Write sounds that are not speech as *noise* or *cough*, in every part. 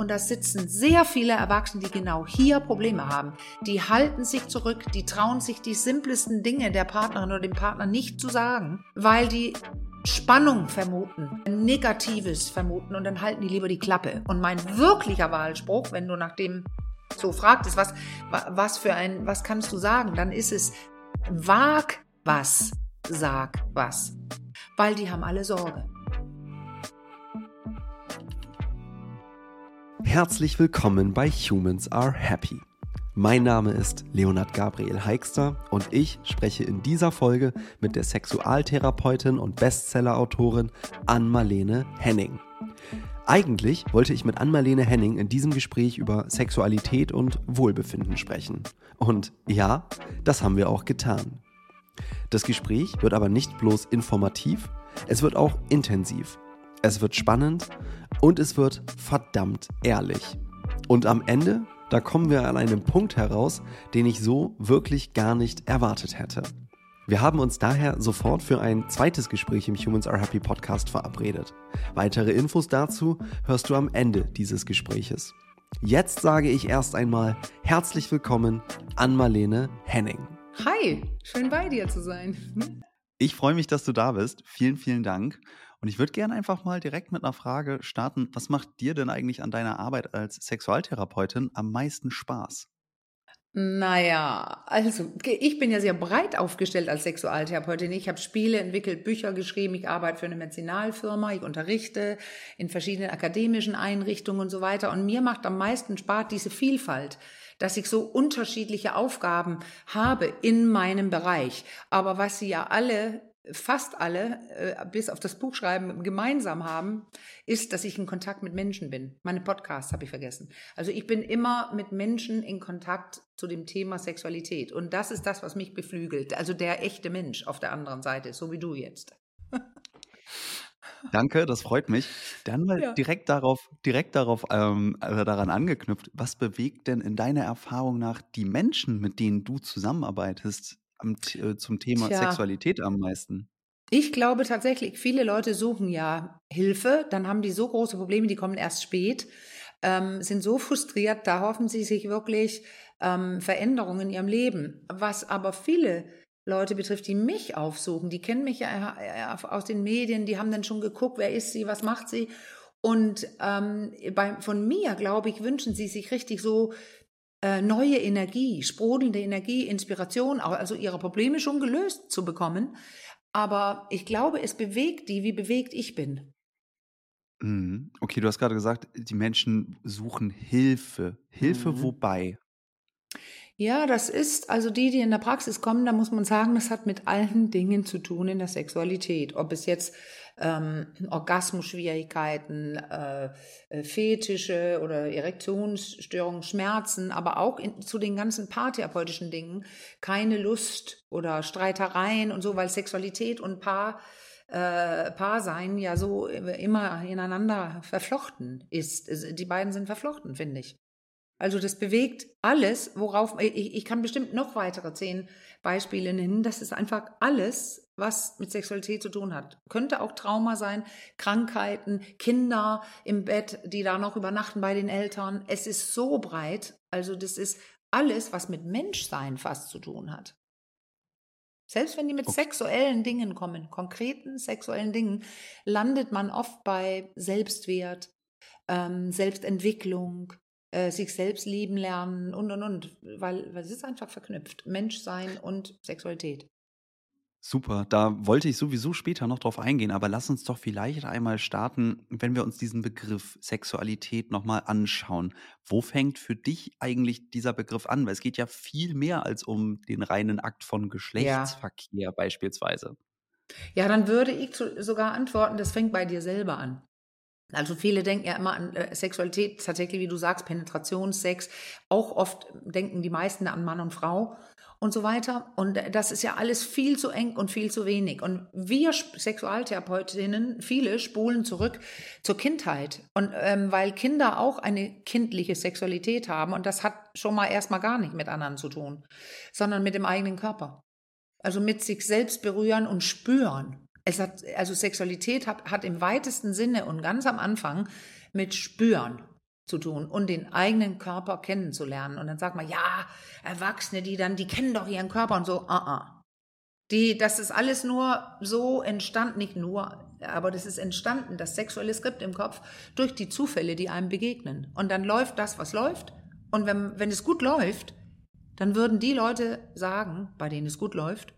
und da sitzen sehr viele Erwachsene, die genau hier Probleme haben. Die halten sich zurück, die trauen sich die simplesten Dinge der Partnerin oder dem Partner nicht zu sagen, weil die Spannung vermuten, Negatives vermuten und dann halten die lieber die Klappe. Und mein wirklicher Wahlspruch, wenn du nach dem so fragtest, was, was für ein, was kannst du sagen, dann ist es, wag was, sag was. Weil die haben alle Sorge. Herzlich willkommen bei Humans Are Happy. Mein Name ist Leonard Gabriel Heikster und ich spreche in dieser Folge mit der Sexualtherapeutin und Bestsellerautorin Ann-Marlene Henning. Eigentlich wollte ich mit Ann-Marlene Henning in diesem Gespräch über Sexualität und Wohlbefinden sprechen. Und ja, das haben wir auch getan. Das Gespräch wird aber nicht bloß informativ, es wird auch intensiv. Es wird spannend und es wird verdammt ehrlich. Und am Ende, da kommen wir an einen Punkt heraus, den ich so wirklich gar nicht erwartet hätte. Wir haben uns daher sofort für ein zweites Gespräch im Humans Are Happy Podcast verabredet. Weitere Infos dazu hörst du am Ende dieses Gespräches. Jetzt sage ich erst einmal herzlich willkommen an Marlene Henning. Hi, schön bei dir zu sein. Ich freue mich, dass du da bist. Vielen, vielen Dank. Und ich würde gerne einfach mal direkt mit einer Frage starten. Was macht dir denn eigentlich an deiner Arbeit als Sexualtherapeutin am meisten Spaß? Naja, also ich bin ja sehr breit aufgestellt als Sexualtherapeutin. Ich habe Spiele entwickelt, Bücher geschrieben, ich arbeite für eine Medizinalfirma, ich unterrichte in verschiedenen akademischen Einrichtungen und so weiter. Und mir macht am meisten Spaß diese Vielfalt dass ich so unterschiedliche Aufgaben habe in meinem Bereich. Aber was sie ja alle fast alle, äh, bis auf das Buchschreiben, gemeinsam haben, ist, dass ich in Kontakt mit Menschen bin. Meine Podcasts habe ich vergessen. Also ich bin immer mit Menschen in Kontakt zu dem Thema Sexualität. Und das ist das, was mich beflügelt. Also der echte Mensch auf der anderen Seite, so wie du jetzt. *laughs* Danke, das freut mich. Dann mal ja. direkt darauf, direkt darauf ähm, äh, daran angeknüpft. Was bewegt denn in deiner Erfahrung nach die Menschen, mit denen du zusammenarbeitest, am, äh, zum Thema Tja. Sexualität am meisten? Ich glaube tatsächlich, viele Leute suchen ja Hilfe, dann haben die so große Probleme, die kommen erst spät, ähm, sind so frustriert, da hoffen sie sich wirklich ähm, Veränderungen in ihrem Leben. Was aber viele Leute betrifft, die mich aufsuchen, die kennen mich ja äh, aus den Medien, die haben dann schon geguckt, wer ist sie, was macht sie. Und ähm, bei, von mir, glaube ich, wünschen sie sich richtig so äh, neue Energie, sprudelnde Energie, Inspiration, also ihre Probleme schon gelöst zu bekommen. Aber ich glaube, es bewegt die, wie bewegt ich bin. Mhm. Okay, du hast gerade gesagt, die Menschen suchen Hilfe. Hilfe mhm. wobei? Ja, das ist, also die, die in der Praxis kommen, da muss man sagen, das hat mit allen Dingen zu tun in der Sexualität. Ob es jetzt ähm, Orgasmusschwierigkeiten, äh, äh, Fetische oder Erektionsstörungen, Schmerzen, aber auch in, zu den ganzen paartherapeutischen Dingen, keine Lust oder Streitereien und so, weil Sexualität und Paar äh, Paarsein ja so immer ineinander verflochten ist. Die beiden sind verflochten, finde ich. Also das bewegt alles, worauf ich, ich kann bestimmt noch weitere zehn Beispiele nennen. Das ist einfach alles, was mit Sexualität zu tun hat. Könnte auch Trauma sein, Krankheiten, Kinder im Bett, die da noch übernachten bei den Eltern. Es ist so breit. Also das ist alles, was mit Menschsein fast zu tun hat. Selbst wenn die mit sexuellen Dingen kommen, konkreten sexuellen Dingen, landet man oft bei Selbstwert, ähm, Selbstentwicklung, äh, sich selbst lieben lernen und und und, weil, weil es ist einfach verknüpft. Menschsein und Sexualität. Super, da wollte ich sowieso später noch drauf eingehen, aber lass uns doch vielleicht einmal starten, wenn wir uns diesen Begriff Sexualität nochmal anschauen. Wo fängt für dich eigentlich dieser Begriff an? Weil es geht ja viel mehr als um den reinen Akt von Geschlechtsverkehr ja. beispielsweise. Ja, dann würde ich sogar antworten, das fängt bei dir selber an. Also viele denken ja immer an äh, Sexualität, tatsächlich, wie du sagst, Penetrationssex. Auch oft denken die meisten an Mann und Frau und so weiter. Und das ist ja alles viel zu eng und viel zu wenig. Und wir Sexualtherapeutinnen, viele spulen zurück zur Kindheit. Und ähm, weil Kinder auch eine kindliche Sexualität haben und das hat schon mal erstmal gar nicht mit anderen zu tun, sondern mit dem eigenen Körper. Also mit sich selbst berühren und spüren. Es hat, also Sexualität hat, hat im weitesten Sinne und ganz am Anfang mit Spüren zu tun und den eigenen Körper kennenzulernen. Und dann sagt man, ja, Erwachsene, die dann, die kennen doch ihren Körper und so, ah, uh -uh. Die, das ist alles nur so entstanden, nicht nur, aber das ist entstanden, das sexuelle Skript im Kopf, durch die Zufälle, die einem begegnen. Und dann läuft das, was läuft. Und wenn, wenn es gut läuft, dann würden die Leute sagen, bei denen es gut läuft,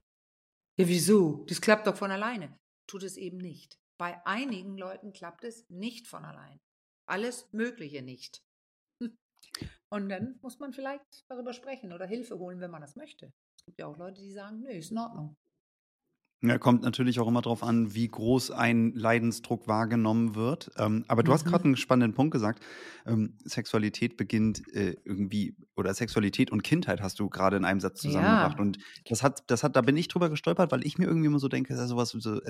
ja, wieso? Das klappt doch von alleine. Tut es eben nicht. Bei einigen Leuten klappt es nicht von allein. Alles Mögliche nicht. *laughs* Und dann muss man vielleicht darüber sprechen oder Hilfe holen, wenn man das möchte. Es gibt ja auch Leute, die sagen, nö, ist in Ordnung. Ja, kommt natürlich auch immer darauf an, wie groß ein Leidensdruck wahrgenommen wird. Ähm, aber du mhm. hast gerade einen spannenden Punkt gesagt. Ähm, Sexualität beginnt äh, irgendwie, oder Sexualität und Kindheit hast du gerade in einem Satz zusammengebracht. Ja. Und das hat, das hat, da bin ich drüber gestolpert, weil ich mir irgendwie immer so denke, also was, so,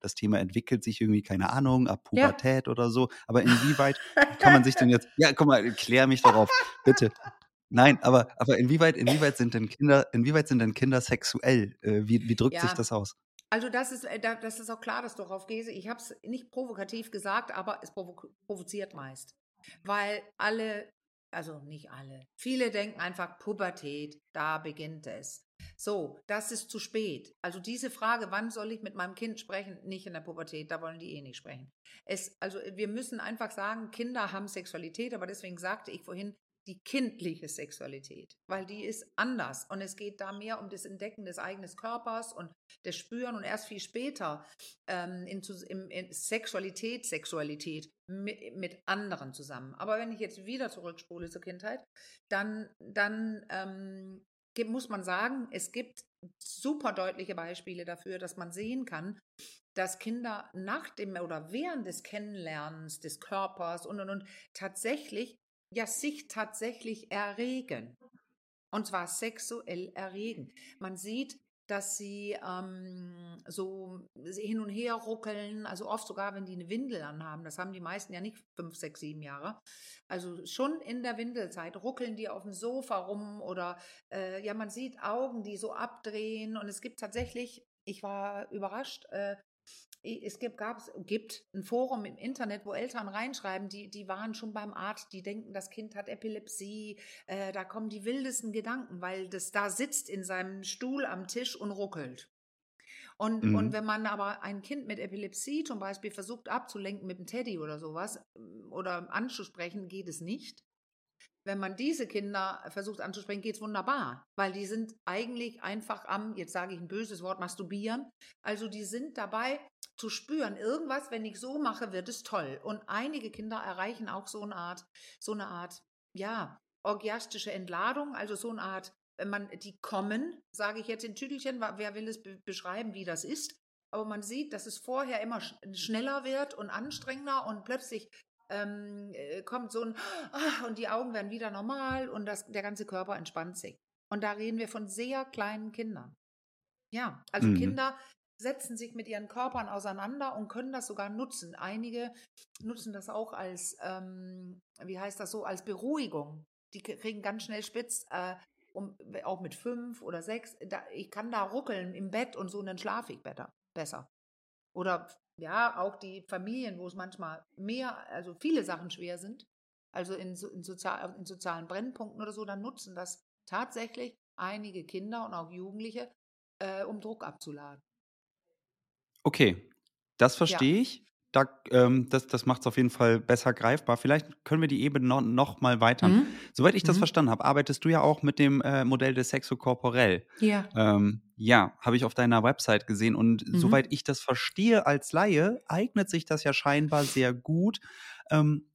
das Thema entwickelt sich irgendwie, keine Ahnung, ab Pubertät ja. oder so. Aber inwieweit *laughs* kann man sich denn jetzt, ja, komm mal, klär mich darauf, bitte. Nein, aber, aber inwieweit, inwieweit sind denn Kinder, inwieweit sind denn Kinder sexuell? Äh, wie, wie drückt ja. sich das aus? Also das ist, äh, das ist auch klar, dass du darauf gehst. Ich habe es nicht provokativ gesagt, aber es provo provoziert meist. Weil alle, also nicht alle, viele denken einfach Pubertät, da beginnt es. So, das ist zu spät. Also diese Frage, wann soll ich mit meinem Kind sprechen? Nicht in der Pubertät, da wollen die eh nicht sprechen. Es, also wir müssen einfach sagen, Kinder haben Sexualität, aber deswegen sagte ich vorhin, die kindliche Sexualität, weil die ist anders und es geht da mehr um das Entdecken des eigenen Körpers und das Spüren und erst viel später ähm, in, in, in Sexualität, Sexualität mit, mit, anderen zusammen. Aber wenn ich jetzt wieder zurückspule zur Kindheit, dann, dann ähm, muss man sagen, es gibt super deutliche Beispiele dafür, dass man sehen kann, dass Kinder nach dem oder während des Kennenlernens des Körpers und und und tatsächlich ja sich tatsächlich erregen. Und zwar sexuell erregen. Man sieht, dass sie ähm, so hin und her ruckeln, also oft sogar, wenn die eine Windel anhaben, das haben die meisten ja nicht fünf, sechs, sieben Jahre. Also schon in der Windelzeit ruckeln die auf dem Sofa rum oder äh, ja, man sieht Augen, die so abdrehen und es gibt tatsächlich, ich war überrascht, äh, es gibt, gab's, gibt ein Forum im Internet, wo Eltern reinschreiben, die, die waren schon beim Arzt, die denken, das Kind hat Epilepsie, äh, da kommen die wildesten Gedanken, weil das da sitzt in seinem Stuhl am Tisch und ruckelt. Und, mhm. und wenn man aber ein Kind mit Epilepsie zum Beispiel versucht abzulenken mit einem Teddy oder sowas oder anzusprechen, geht es nicht. Wenn man diese Kinder versucht anzusprechen, geht es wunderbar, weil die sind eigentlich einfach am, jetzt sage ich ein böses Wort, masturbieren. Also die sind dabei, zu spüren, irgendwas, wenn ich so mache, wird es toll. Und einige Kinder erreichen auch so eine Art, so eine Art, ja, orgiastische Entladung, also so eine Art, wenn man, die kommen, sage ich jetzt in Tüdelchen, wer will es be beschreiben, wie das ist, aber man sieht, dass es vorher immer sch schneller wird und anstrengender und plötzlich ähm, äh, kommt so ein, ah, und die Augen werden wieder normal und das, der ganze Körper entspannt sich. Und da reden wir von sehr kleinen Kindern. Ja, also mhm. Kinder, setzen sich mit ihren Körpern auseinander und können das sogar nutzen. Einige nutzen das auch als, ähm, wie heißt das so, als Beruhigung. Die kriegen ganz schnell spitz, äh, um, auch mit fünf oder sechs. Da, ich kann da ruckeln im Bett und so, und dann schlafe ich better, besser. Oder ja, auch die Familien, wo es manchmal mehr, also viele Sachen schwer sind, also in, in, sozial, in sozialen Brennpunkten oder so, dann nutzen das tatsächlich einige Kinder und auch Jugendliche, äh, um Druck abzuladen. Okay, das verstehe ja. ich. Da, ähm, das das macht es auf jeden Fall besser greifbar. Vielleicht können wir die Ebene noch, noch mal weiter. Mhm. Soweit ich das mhm. verstanden habe, arbeitest du ja auch mit dem äh, Modell des Sexokorporell. Ja. Ähm, ja, habe ich auf deiner Website gesehen. Und mhm. soweit ich das verstehe als Laie, eignet sich das ja scheinbar sehr gut, ähm,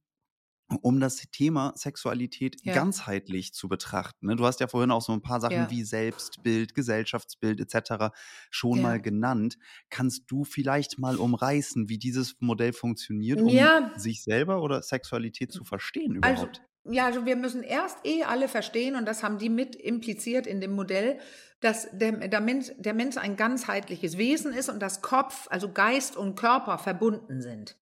um das Thema Sexualität ja. ganzheitlich zu betrachten. Ne? Du hast ja vorhin auch so ein paar Sachen ja. wie Selbstbild, Gesellschaftsbild etc. schon ja. mal genannt. Kannst du vielleicht mal umreißen, wie dieses Modell funktioniert, um sich selber oder Sexualität zu verstehen also, überhaupt? Also, ja, also wir müssen erst eh alle verstehen, und das haben die mit impliziert in dem Modell, dass der, der, Mensch, der Mensch ein ganzheitliches Wesen ist und dass Kopf, also Geist und Körper verbunden sind.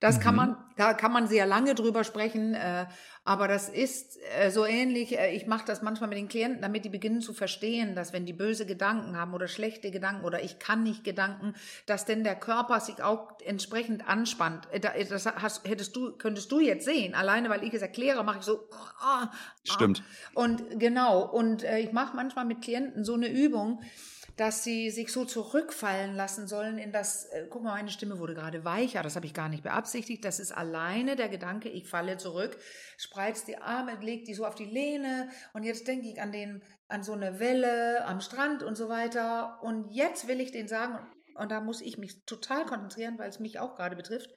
Das mhm. kann man, da kann man sehr lange drüber sprechen, äh, aber das ist äh, so ähnlich. Äh, ich mache das manchmal mit den Klienten, damit die beginnen zu verstehen, dass wenn die böse Gedanken haben oder schlechte Gedanken oder ich kann nicht Gedanken, dass denn der Körper sich auch entsprechend anspannt. Äh, das hast, hättest du, könntest du jetzt sehen. Alleine, weil ich es erkläre, mache ich so. Ah, ah, Stimmt. Und genau. Und äh, ich mache manchmal mit Klienten so eine Übung dass sie sich so zurückfallen lassen sollen in das, äh, guck mal, meine Stimme wurde gerade weicher, das habe ich gar nicht beabsichtigt, das ist alleine der Gedanke, ich falle zurück, spreiz die Arme, leg die so auf die Lehne und jetzt denke ich an den, an so eine Welle am Strand und so weiter und jetzt will ich den sagen und da muss ich mich total konzentrieren, weil es mich auch gerade betrifft,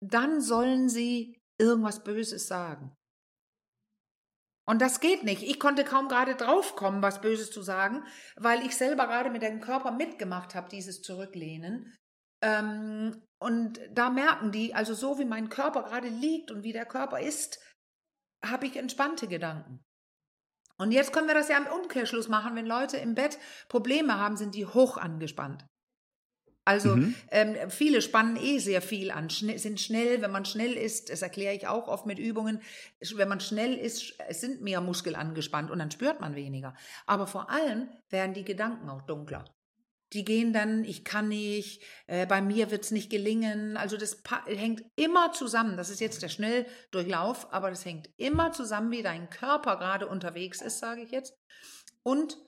dann sollen sie irgendwas Böses sagen. Und das geht nicht. Ich konnte kaum gerade draufkommen, was Böses zu sagen, weil ich selber gerade mit dem Körper mitgemacht habe, dieses Zurücklehnen. Ähm, und da merken die, also so wie mein Körper gerade liegt und wie der Körper ist, habe ich entspannte Gedanken. Und jetzt können wir das ja im Umkehrschluss machen, wenn Leute im Bett Probleme haben, sind die hoch angespannt. Also mhm. ähm, viele spannen eh sehr viel an, schn sind schnell, wenn man schnell ist, das erkläre ich auch oft mit Übungen, wenn man schnell ist, es sind mehr Muskeln angespannt und dann spürt man weniger. Aber vor allem werden die Gedanken auch dunkler. Die gehen dann, ich kann nicht, äh, bei mir wird es nicht gelingen. Also das hängt immer zusammen. Das ist jetzt der Schnelldurchlauf, aber das hängt immer zusammen, wie dein Körper gerade unterwegs ist, sage ich jetzt. Und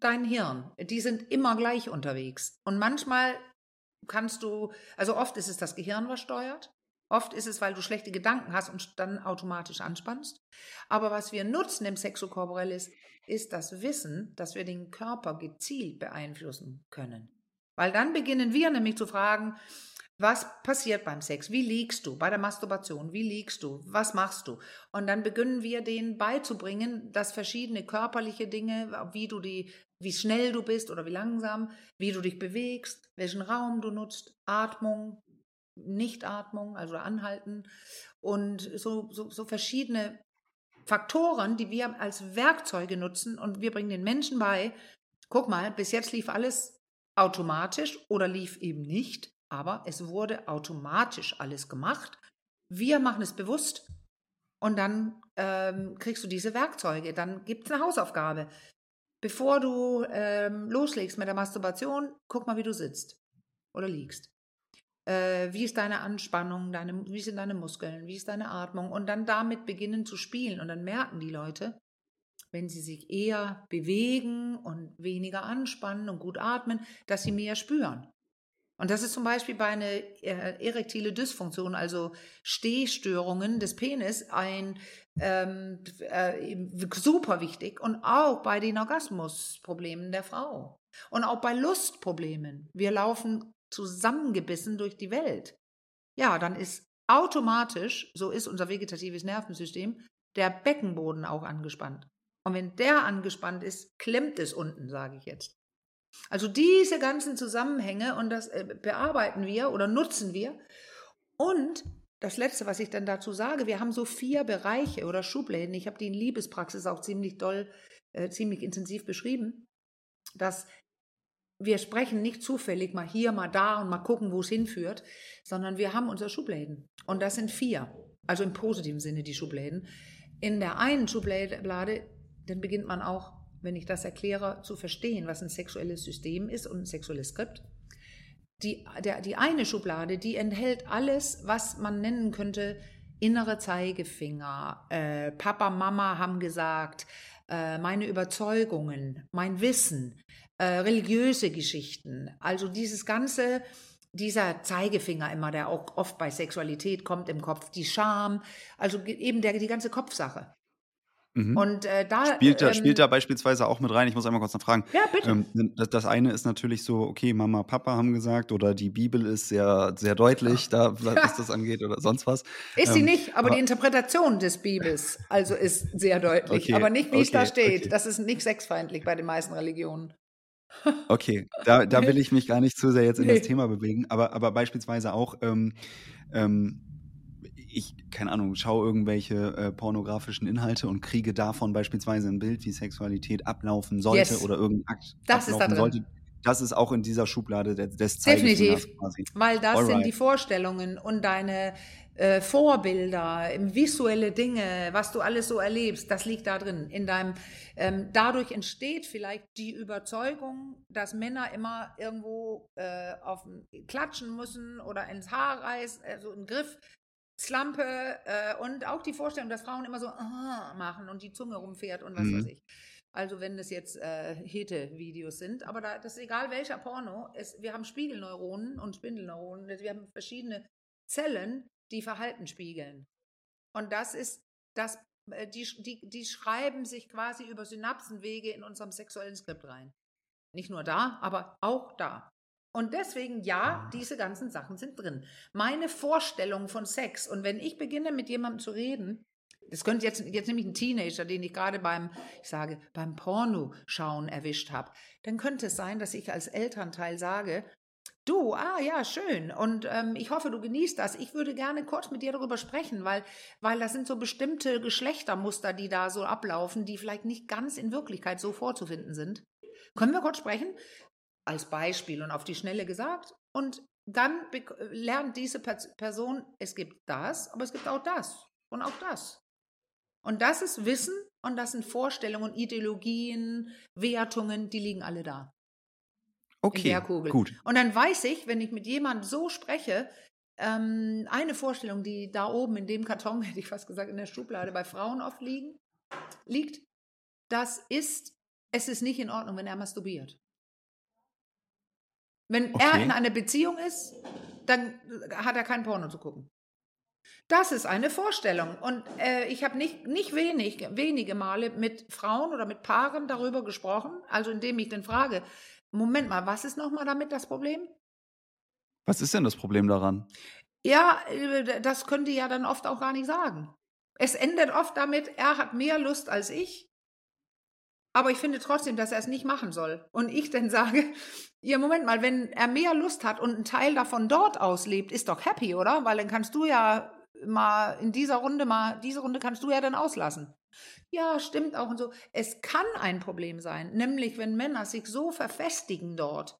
dein Hirn. Die sind immer gleich unterwegs. Und manchmal kannst du, also oft ist es das Gehirn, was steuert. Oft ist es, weil du schlechte Gedanken hast und dann automatisch anspannst. Aber was wir nutzen im Sexokorporell ist, ist das Wissen, dass wir den Körper gezielt beeinflussen können. Weil dann beginnen wir nämlich zu fragen, was passiert beim Sex? Wie liegst du? Bei der Masturbation, wie liegst du? Was machst du? Und dann beginnen wir denen beizubringen, dass verschiedene körperliche Dinge, wie du die, wie schnell du bist oder wie langsam, wie du dich bewegst, welchen Raum du nutzt, Atmung, Nichtatmung, also Anhalten und so, so, so verschiedene Faktoren, die wir als Werkzeuge nutzen und wir bringen den Menschen bei, guck mal, bis jetzt lief alles automatisch oder lief eben nicht aber es wurde automatisch alles gemacht. Wir machen es bewusst und dann ähm, kriegst du diese Werkzeuge. Dann gibt es eine Hausaufgabe. Bevor du ähm, loslegst mit der Masturbation, guck mal, wie du sitzt oder liegst. Äh, wie ist deine Anspannung, deine, wie sind deine Muskeln, wie ist deine Atmung und dann damit beginnen zu spielen und dann merken die Leute, wenn sie sich eher bewegen und weniger anspannen und gut atmen, dass sie mehr spüren. Und das ist zum Beispiel bei einer äh, erektile Dysfunktion, also Stehstörungen des Penis, ein ähm, äh, super wichtig und auch bei den Orgasmusproblemen der Frau und auch bei Lustproblemen. Wir laufen zusammengebissen durch die Welt. Ja, dann ist automatisch, so ist unser vegetatives Nervensystem, der Beckenboden auch angespannt. Und wenn der angespannt ist, klemmt es unten, sage ich jetzt. Also diese ganzen Zusammenhänge und das äh, bearbeiten wir oder nutzen wir. Und das Letzte, was ich dann dazu sage, wir haben so vier Bereiche oder Schubläden. Ich habe die in Liebespraxis auch ziemlich doll, äh, ziemlich intensiv beschrieben, dass wir sprechen nicht zufällig mal hier, mal da und mal gucken, wo es hinführt, sondern wir haben unsere Schubläden. Und das sind vier. Also im positiven Sinne die Schubläden. In der einen Schublade, dann beginnt man auch wenn ich das erkläre, zu verstehen, was ein sexuelles System ist und ein sexuelles Skript. Die, der, die eine Schublade, die enthält alles, was man nennen könnte, innere Zeigefinger, äh, Papa, Mama haben gesagt, äh, meine Überzeugungen, mein Wissen, äh, religiöse Geschichten, also dieses ganze, dieser Zeigefinger immer, der auch oft bei Sexualität kommt im Kopf, die Scham, also eben der, die ganze Kopfsache. Mhm. Und äh, da spielt, da, ähm, spielt da beispielsweise auch mit rein. Ich muss einmal kurz noch fragen. Ja, bitte. Ähm, das, das, eine ist natürlich so, okay, Mama, Papa haben gesagt, oder die Bibel ist sehr, sehr deutlich, da, *laughs* was das angeht, oder sonst was. Ist sie ähm, nicht, aber, aber, die Interpretation des Bibels also ist sehr deutlich, okay, aber nicht, wie okay, es da steht. Okay. Das ist nicht sexfeindlich bei den meisten Religionen. *laughs* Okay, da, da will ich mich gar nicht zu sehr jetzt in nee. das Thema bewegen, aber, aber beispielsweise auch ähm, ähm, ich, keine Ahnung, schaue irgendwelche äh, pornografischen Inhalte und kriege davon beispielsweise ein Bild, wie Sexualität ablaufen sollte yes. oder irgendein Akt das ablaufen ist da sollte, das ist auch in dieser Schublade des, des Definitiv, quasi. weil das Alright. sind die Vorstellungen und deine äh, Vorbilder, visuelle Dinge, was du alles so erlebst, das liegt da drin. In deinem, ähm, dadurch entsteht vielleicht die Überzeugung, dass Männer immer irgendwo äh, auf klatschen müssen oder ins Haar reißen, also einen Griff, Slampe äh, und auch die Vorstellung, dass Frauen immer so uh, machen und die Zunge rumfährt und was mhm. weiß ich. Also wenn es jetzt äh, Hete-Videos sind, aber da, das ist egal welcher Porno, es, wir haben Spiegelneuronen und Spindelneuronen, wir haben verschiedene Zellen, die Verhalten spiegeln. Und das ist das, äh, die, die, die schreiben sich quasi über Synapsenwege in unserem sexuellen Skript rein. Nicht nur da, aber auch da. Und deswegen, ja, ah. diese ganzen Sachen sind drin. Meine Vorstellung von Sex, und wenn ich beginne mit jemandem zu reden, das könnte jetzt, jetzt nämlich ein Teenager, den ich gerade beim, ich sage, beim Pornoschauen erwischt habe, dann könnte es sein, dass ich als Elternteil sage, Du, ah ja, schön. Und ähm, ich hoffe, du genießt das. Ich würde gerne kurz mit dir darüber sprechen, weil, weil das sind so bestimmte Geschlechtermuster, die da so ablaufen, die vielleicht nicht ganz in Wirklichkeit so vorzufinden sind. Können wir kurz sprechen? Als Beispiel und auf die Schnelle gesagt. Und dann lernt diese Person, es gibt das, aber es gibt auch das und auch das. Und das ist Wissen und das sind Vorstellungen, Ideologien, Wertungen, die liegen alle da. Okay, gut. Und dann weiß ich, wenn ich mit jemandem so spreche, ähm, eine Vorstellung, die da oben in dem Karton, *laughs* hätte ich fast gesagt, in der Schublade bei Frauen oft liegen, liegt, das ist, es ist nicht in Ordnung, wenn er masturbiert. Wenn okay. er in einer Beziehung ist, dann hat er kein Porno zu gucken. Das ist eine Vorstellung. Und äh, ich habe nicht, nicht wenig, wenige Male mit Frauen oder mit Paaren darüber gesprochen, also indem ich dann frage, Moment mal, was ist nochmal damit das Problem? Was ist denn das Problem daran? Ja, äh, das können die ja dann oft auch gar nicht sagen. Es endet oft damit, er hat mehr Lust als ich, aber ich finde trotzdem, dass er es nicht machen soll. Und ich dann sage, *laughs* ja, Moment mal, wenn er mehr Lust hat und ein Teil davon dort auslebt, ist doch happy, oder? Weil dann kannst du ja mal in dieser Runde mal, diese Runde kannst du ja dann auslassen. Ja, stimmt auch und so. Es kann ein Problem sein, nämlich wenn Männer sich so verfestigen dort,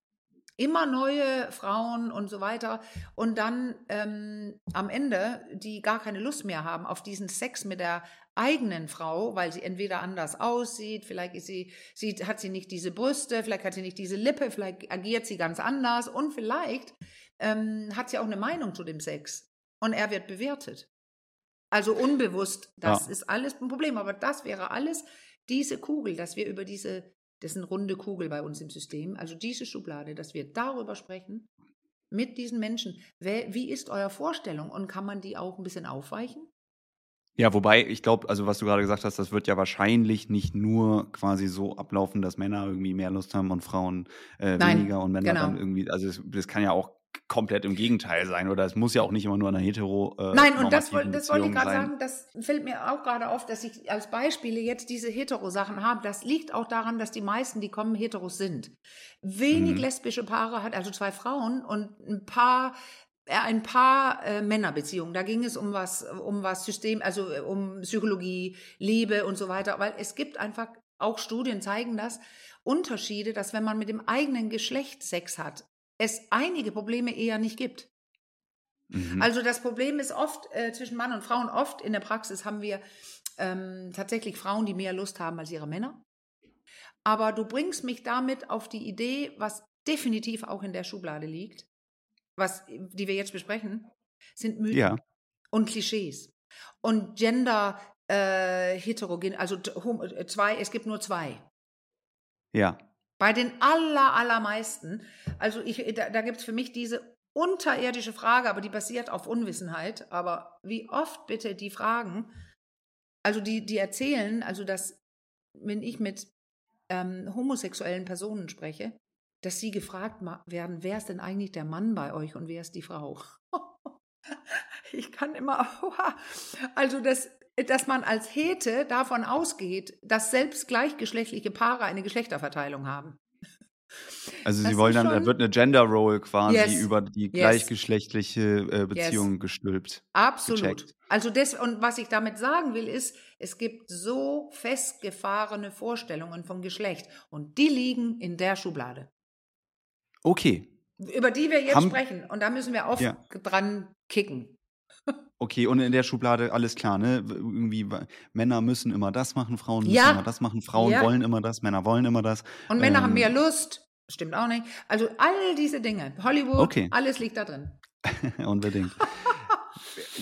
immer neue Frauen und so weiter und dann ähm, am Ende die gar keine Lust mehr haben auf diesen Sex mit der eigenen Frau, weil sie entweder anders aussieht, vielleicht ist sie, sie hat sie nicht diese Brüste, vielleicht hat sie nicht diese Lippe, vielleicht agiert sie ganz anders und vielleicht ähm, hat sie auch eine Meinung zu dem Sex und er wird bewertet. Also unbewusst, das ja. ist alles ein Problem. Aber das wäre alles diese Kugel, dass wir über diese, das ist eine runde Kugel bei uns im System, also diese Schublade, dass wir darüber sprechen mit diesen Menschen. Wie ist eure Vorstellung und kann man die auch ein bisschen aufweichen? Ja, wobei, ich glaube, also was du gerade gesagt hast, das wird ja wahrscheinlich nicht nur quasi so ablaufen, dass Männer irgendwie mehr Lust haben und Frauen äh, Nein, weniger und Männer genau. dann irgendwie, also das, das kann ja auch komplett im Gegenteil sein oder es muss ja auch nicht immer nur eine hetero äh, Nein, und das, das wollte ich gerade sagen, das fällt mir auch gerade auf, dass ich als Beispiele jetzt diese hetero-Sachen habe. Das liegt auch daran, dass die meisten, die kommen, heteros sind. Wenig mhm. lesbische Paare hat, also zwei Frauen und ein paar äh, ein paar äh, Männerbeziehungen. Da ging es um was, um was System, also äh, um Psychologie, Liebe und so weiter. Weil es gibt einfach, auch Studien zeigen das, Unterschiede, dass wenn man mit dem eigenen Geschlecht Sex hat, es einige Probleme eher nicht gibt. Mhm. Also das Problem ist oft äh, zwischen Mann und Frauen, oft in der Praxis haben wir ähm, tatsächlich Frauen, die mehr Lust haben als ihre Männer. Aber du bringst mich damit auf die Idee, was definitiv auch in der Schublade liegt, was, die wir jetzt besprechen, sind Mythen ja. und Klischees und Gender äh, heterogen, also zwei, es gibt nur zwei. Ja. Bei den aller, allermeisten. Also ich, da, da gibt es für mich diese unterirdische Frage, aber die basiert auf Unwissenheit. Aber wie oft bitte die Fragen, also die, die erzählen, also dass, wenn ich mit ähm, homosexuellen Personen spreche, dass sie gefragt werden, wer ist denn eigentlich der Mann bei euch und wer ist die Frau? *laughs* ich kann immer, *laughs* also das, dass man als Hete davon ausgeht, dass selbst gleichgeschlechtliche Paare eine Geschlechterverteilung haben. Also das sie wollen dann, da wird eine Gender Role quasi yes. über die yes. gleichgeschlechtliche äh, Beziehung yes. gestülpt. Absolut. Gecheckt. Also das, und was ich damit sagen will, ist, es gibt so festgefahrene Vorstellungen von Geschlecht und die liegen in der Schublade. Okay. Über die wir jetzt Haben, sprechen. Und da müssen wir oft ja. dran kicken. Okay, und in der Schublade alles klar, ne? Irgendwie Männer müssen immer das machen, Frauen müssen ja. immer das machen, Frauen ja. wollen immer das, Männer wollen immer das. Und Männer ähm, haben mehr Lust. Stimmt auch nicht. Also all diese Dinge, Hollywood, okay. alles liegt da drin. *laughs* Unbedingt.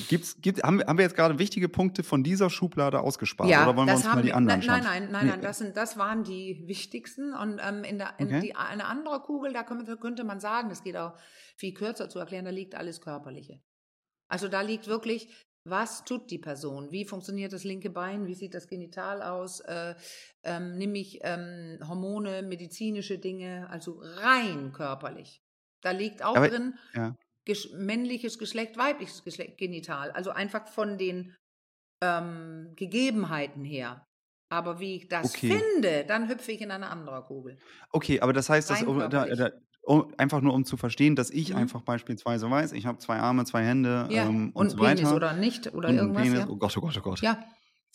Gibt's, gibt, haben, haben wir jetzt gerade wichtige Punkte von dieser Schublade ausgespart? Ja, oder wollen wir uns mal die anderen Nein, nein, nein, nein, das, sind, das waren die wichtigsten. Und ähm, in, der, in okay. die, eine andere Kugel, da könnte, könnte man sagen, das geht auch viel kürzer zu erklären, da liegt alles Körperliche. Also da liegt wirklich, was tut die Person? Wie funktioniert das linke Bein? Wie sieht das Genital aus? Äh, ähm, nehme ich ähm, Hormone, medizinische Dinge, also rein körperlich. Da liegt auch Aber, drin ja. ges männliches Geschlecht, weibliches Geschlecht, Genital. Also einfach von den ähm, Gegebenheiten her. Aber wie ich das okay. finde, dann hüpfe ich in eine andere Kugel. Okay, aber das heißt, dass, da, da, um, einfach nur um zu verstehen, dass ich mhm. einfach beispielsweise weiß, ich habe zwei Arme, zwei Hände ja. ähm, und, und so Penis weiter. oder nicht oder und irgendwas. Penis, ja. Oh Gott, oh Gott, oh Gott. Ja.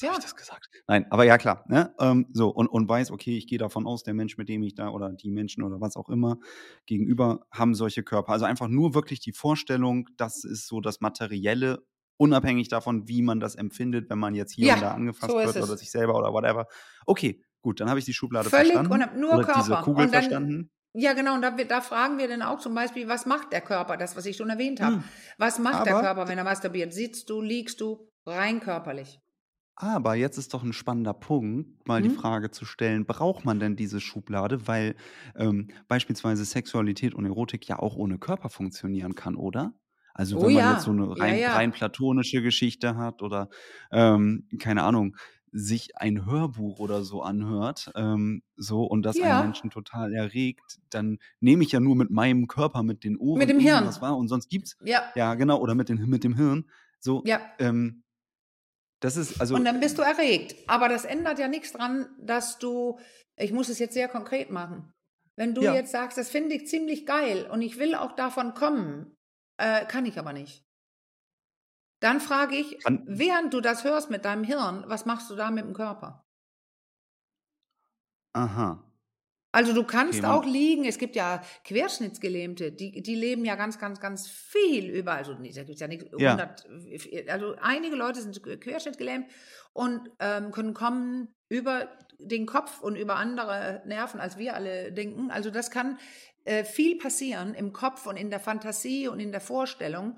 ja. Habe ich das gesagt? Nein, aber ja klar. Ne? Ähm, so und, und weiß, okay, ich gehe davon aus, der Mensch, mit dem ich da oder die Menschen oder was auch immer gegenüber haben solche Körper. Also einfach nur wirklich die Vorstellung, das ist so das Materielle, unabhängig davon, wie man das empfindet, wenn man jetzt hier ja, und da angefasst so wird oder sich selber oder whatever. Okay, gut, dann habe ich die Schublade Völlig verstanden. Und nur oder Körper. diese Kugel dann, verstanden. Ja, genau. Und da, da, fragen wir dann auch zum Beispiel, was macht der Körper? Das, was ich schon erwähnt habe. Hm. Was macht aber, der Körper, wenn er masturbiert? Sitzt du, liegst du? Rein körperlich. Aber jetzt ist doch ein spannender Punkt, mal hm. die Frage zu stellen, braucht man denn diese Schublade? Weil ähm, beispielsweise Sexualität und Erotik ja auch ohne Körper funktionieren kann, oder? Also oh wenn oh, man ja. jetzt so eine rein, ja, ja. rein, platonische Geschichte hat oder ähm, keine Ahnung, sich ein Hörbuch oder so anhört, ähm, so und das ja. einen Menschen total erregt, dann nehme ich ja nur mit meinem Körper, mit den Ohren, mit dem Hirn, was war und sonst gibt's ja, ja genau oder mit, den, mit dem Hirn, so ja. Ähm, das ist also und dann bist du erregt, aber das ändert ja nichts dran, dass du, ich muss es jetzt sehr konkret machen, wenn du ja. jetzt sagst, das finde ich ziemlich geil und ich will auch davon kommen, äh, kann ich aber nicht. Dann frage ich, Kann, während du das hörst mit deinem Hirn, was machst du da mit dem Körper? Aha. Also du kannst okay, auch liegen, es gibt ja Querschnittsgelähmte, die, die leben ja ganz, ganz, ganz viel über, also da gibt es ja nicht 100, ja. also einige Leute sind querschnittgelähmt und ähm, können kommen über den Kopf und über andere Nerven, als wir alle denken. Also das kann äh, viel passieren im Kopf und in der Fantasie und in der Vorstellung.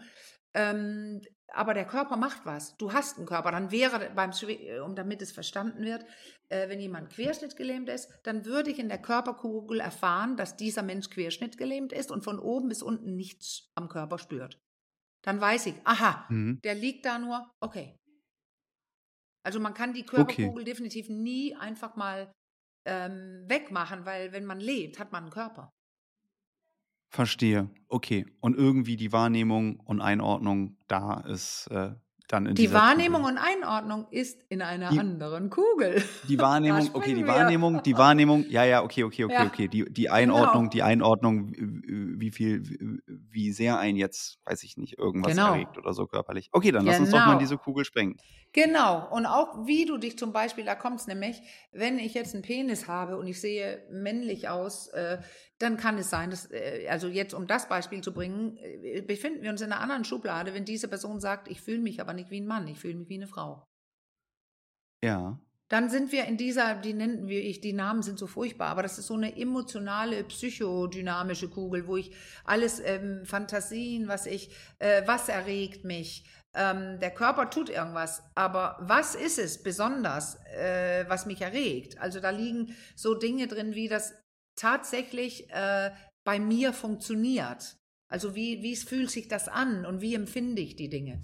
Ähm, aber der Körper macht was. Du hast einen Körper. Dann wäre beim, äh, um damit es verstanden wird, äh, wenn jemand querschnittgelähmt ist, dann würde ich in der Körperkugel erfahren, dass dieser Mensch querschnittgelähmt ist und von oben bis unten nichts am Körper spürt. Dann weiß ich, aha, mhm. der liegt da nur, okay. Also man kann die Körperkugel okay. definitiv nie einfach mal ähm, wegmachen, weil wenn man lebt, hat man einen Körper. Verstehe. Okay. Und irgendwie die Wahrnehmung und Einordnung da ist äh, dann in Die Wahrnehmung Kugel. und Einordnung ist in einer die, anderen Kugel. Die *laughs* Wahrnehmung, okay, die wir. Wahrnehmung, die Wahrnehmung, ja, ja, okay, okay, okay, ja. okay. Die, die Einordnung, genau. die Einordnung, wie viel, wie sehr ein jetzt, weiß ich nicht, irgendwas genau. erregt oder so körperlich. Okay, dann genau. lass uns doch mal genau. diese Kugel sprengen. Genau. Und auch wie du dich zum Beispiel, da kommt es nämlich, wenn ich jetzt einen Penis habe und ich sehe männlich aus, äh, dann kann es sein, dass, äh, also jetzt um das Beispiel zu bringen, äh, befinden wir uns in einer anderen Schublade, wenn diese Person sagt, ich fühle mich aber nicht wie ein Mann, ich fühle mich wie eine Frau. Ja. Dann sind wir in dieser, die nennen wir ich, die Namen sind so furchtbar, aber das ist so eine emotionale, psychodynamische Kugel, wo ich alles ähm, Fantasien, was ich, äh, was erregt mich, ähm, der Körper tut irgendwas, aber was ist es besonders, äh, was mich erregt? Also da liegen so Dinge drin, wie das tatsächlich äh, bei mir funktioniert. Also wie, wie fühlt sich das an und wie empfinde ich die Dinge?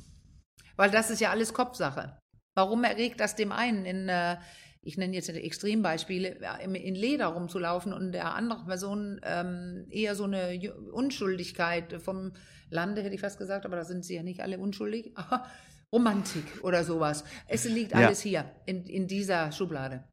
Weil das ist ja alles Kopfsache. Warum erregt das dem einen in, äh, ich nenne jetzt Extrembeispiele, in Leder rumzulaufen und der anderen Person ähm, eher so eine Unschuldigkeit vom Lande, hätte ich fast gesagt, aber da sind sie ja nicht alle unschuldig. *laughs* Romantik oder sowas. Es liegt alles ja. hier in, in dieser Schublade.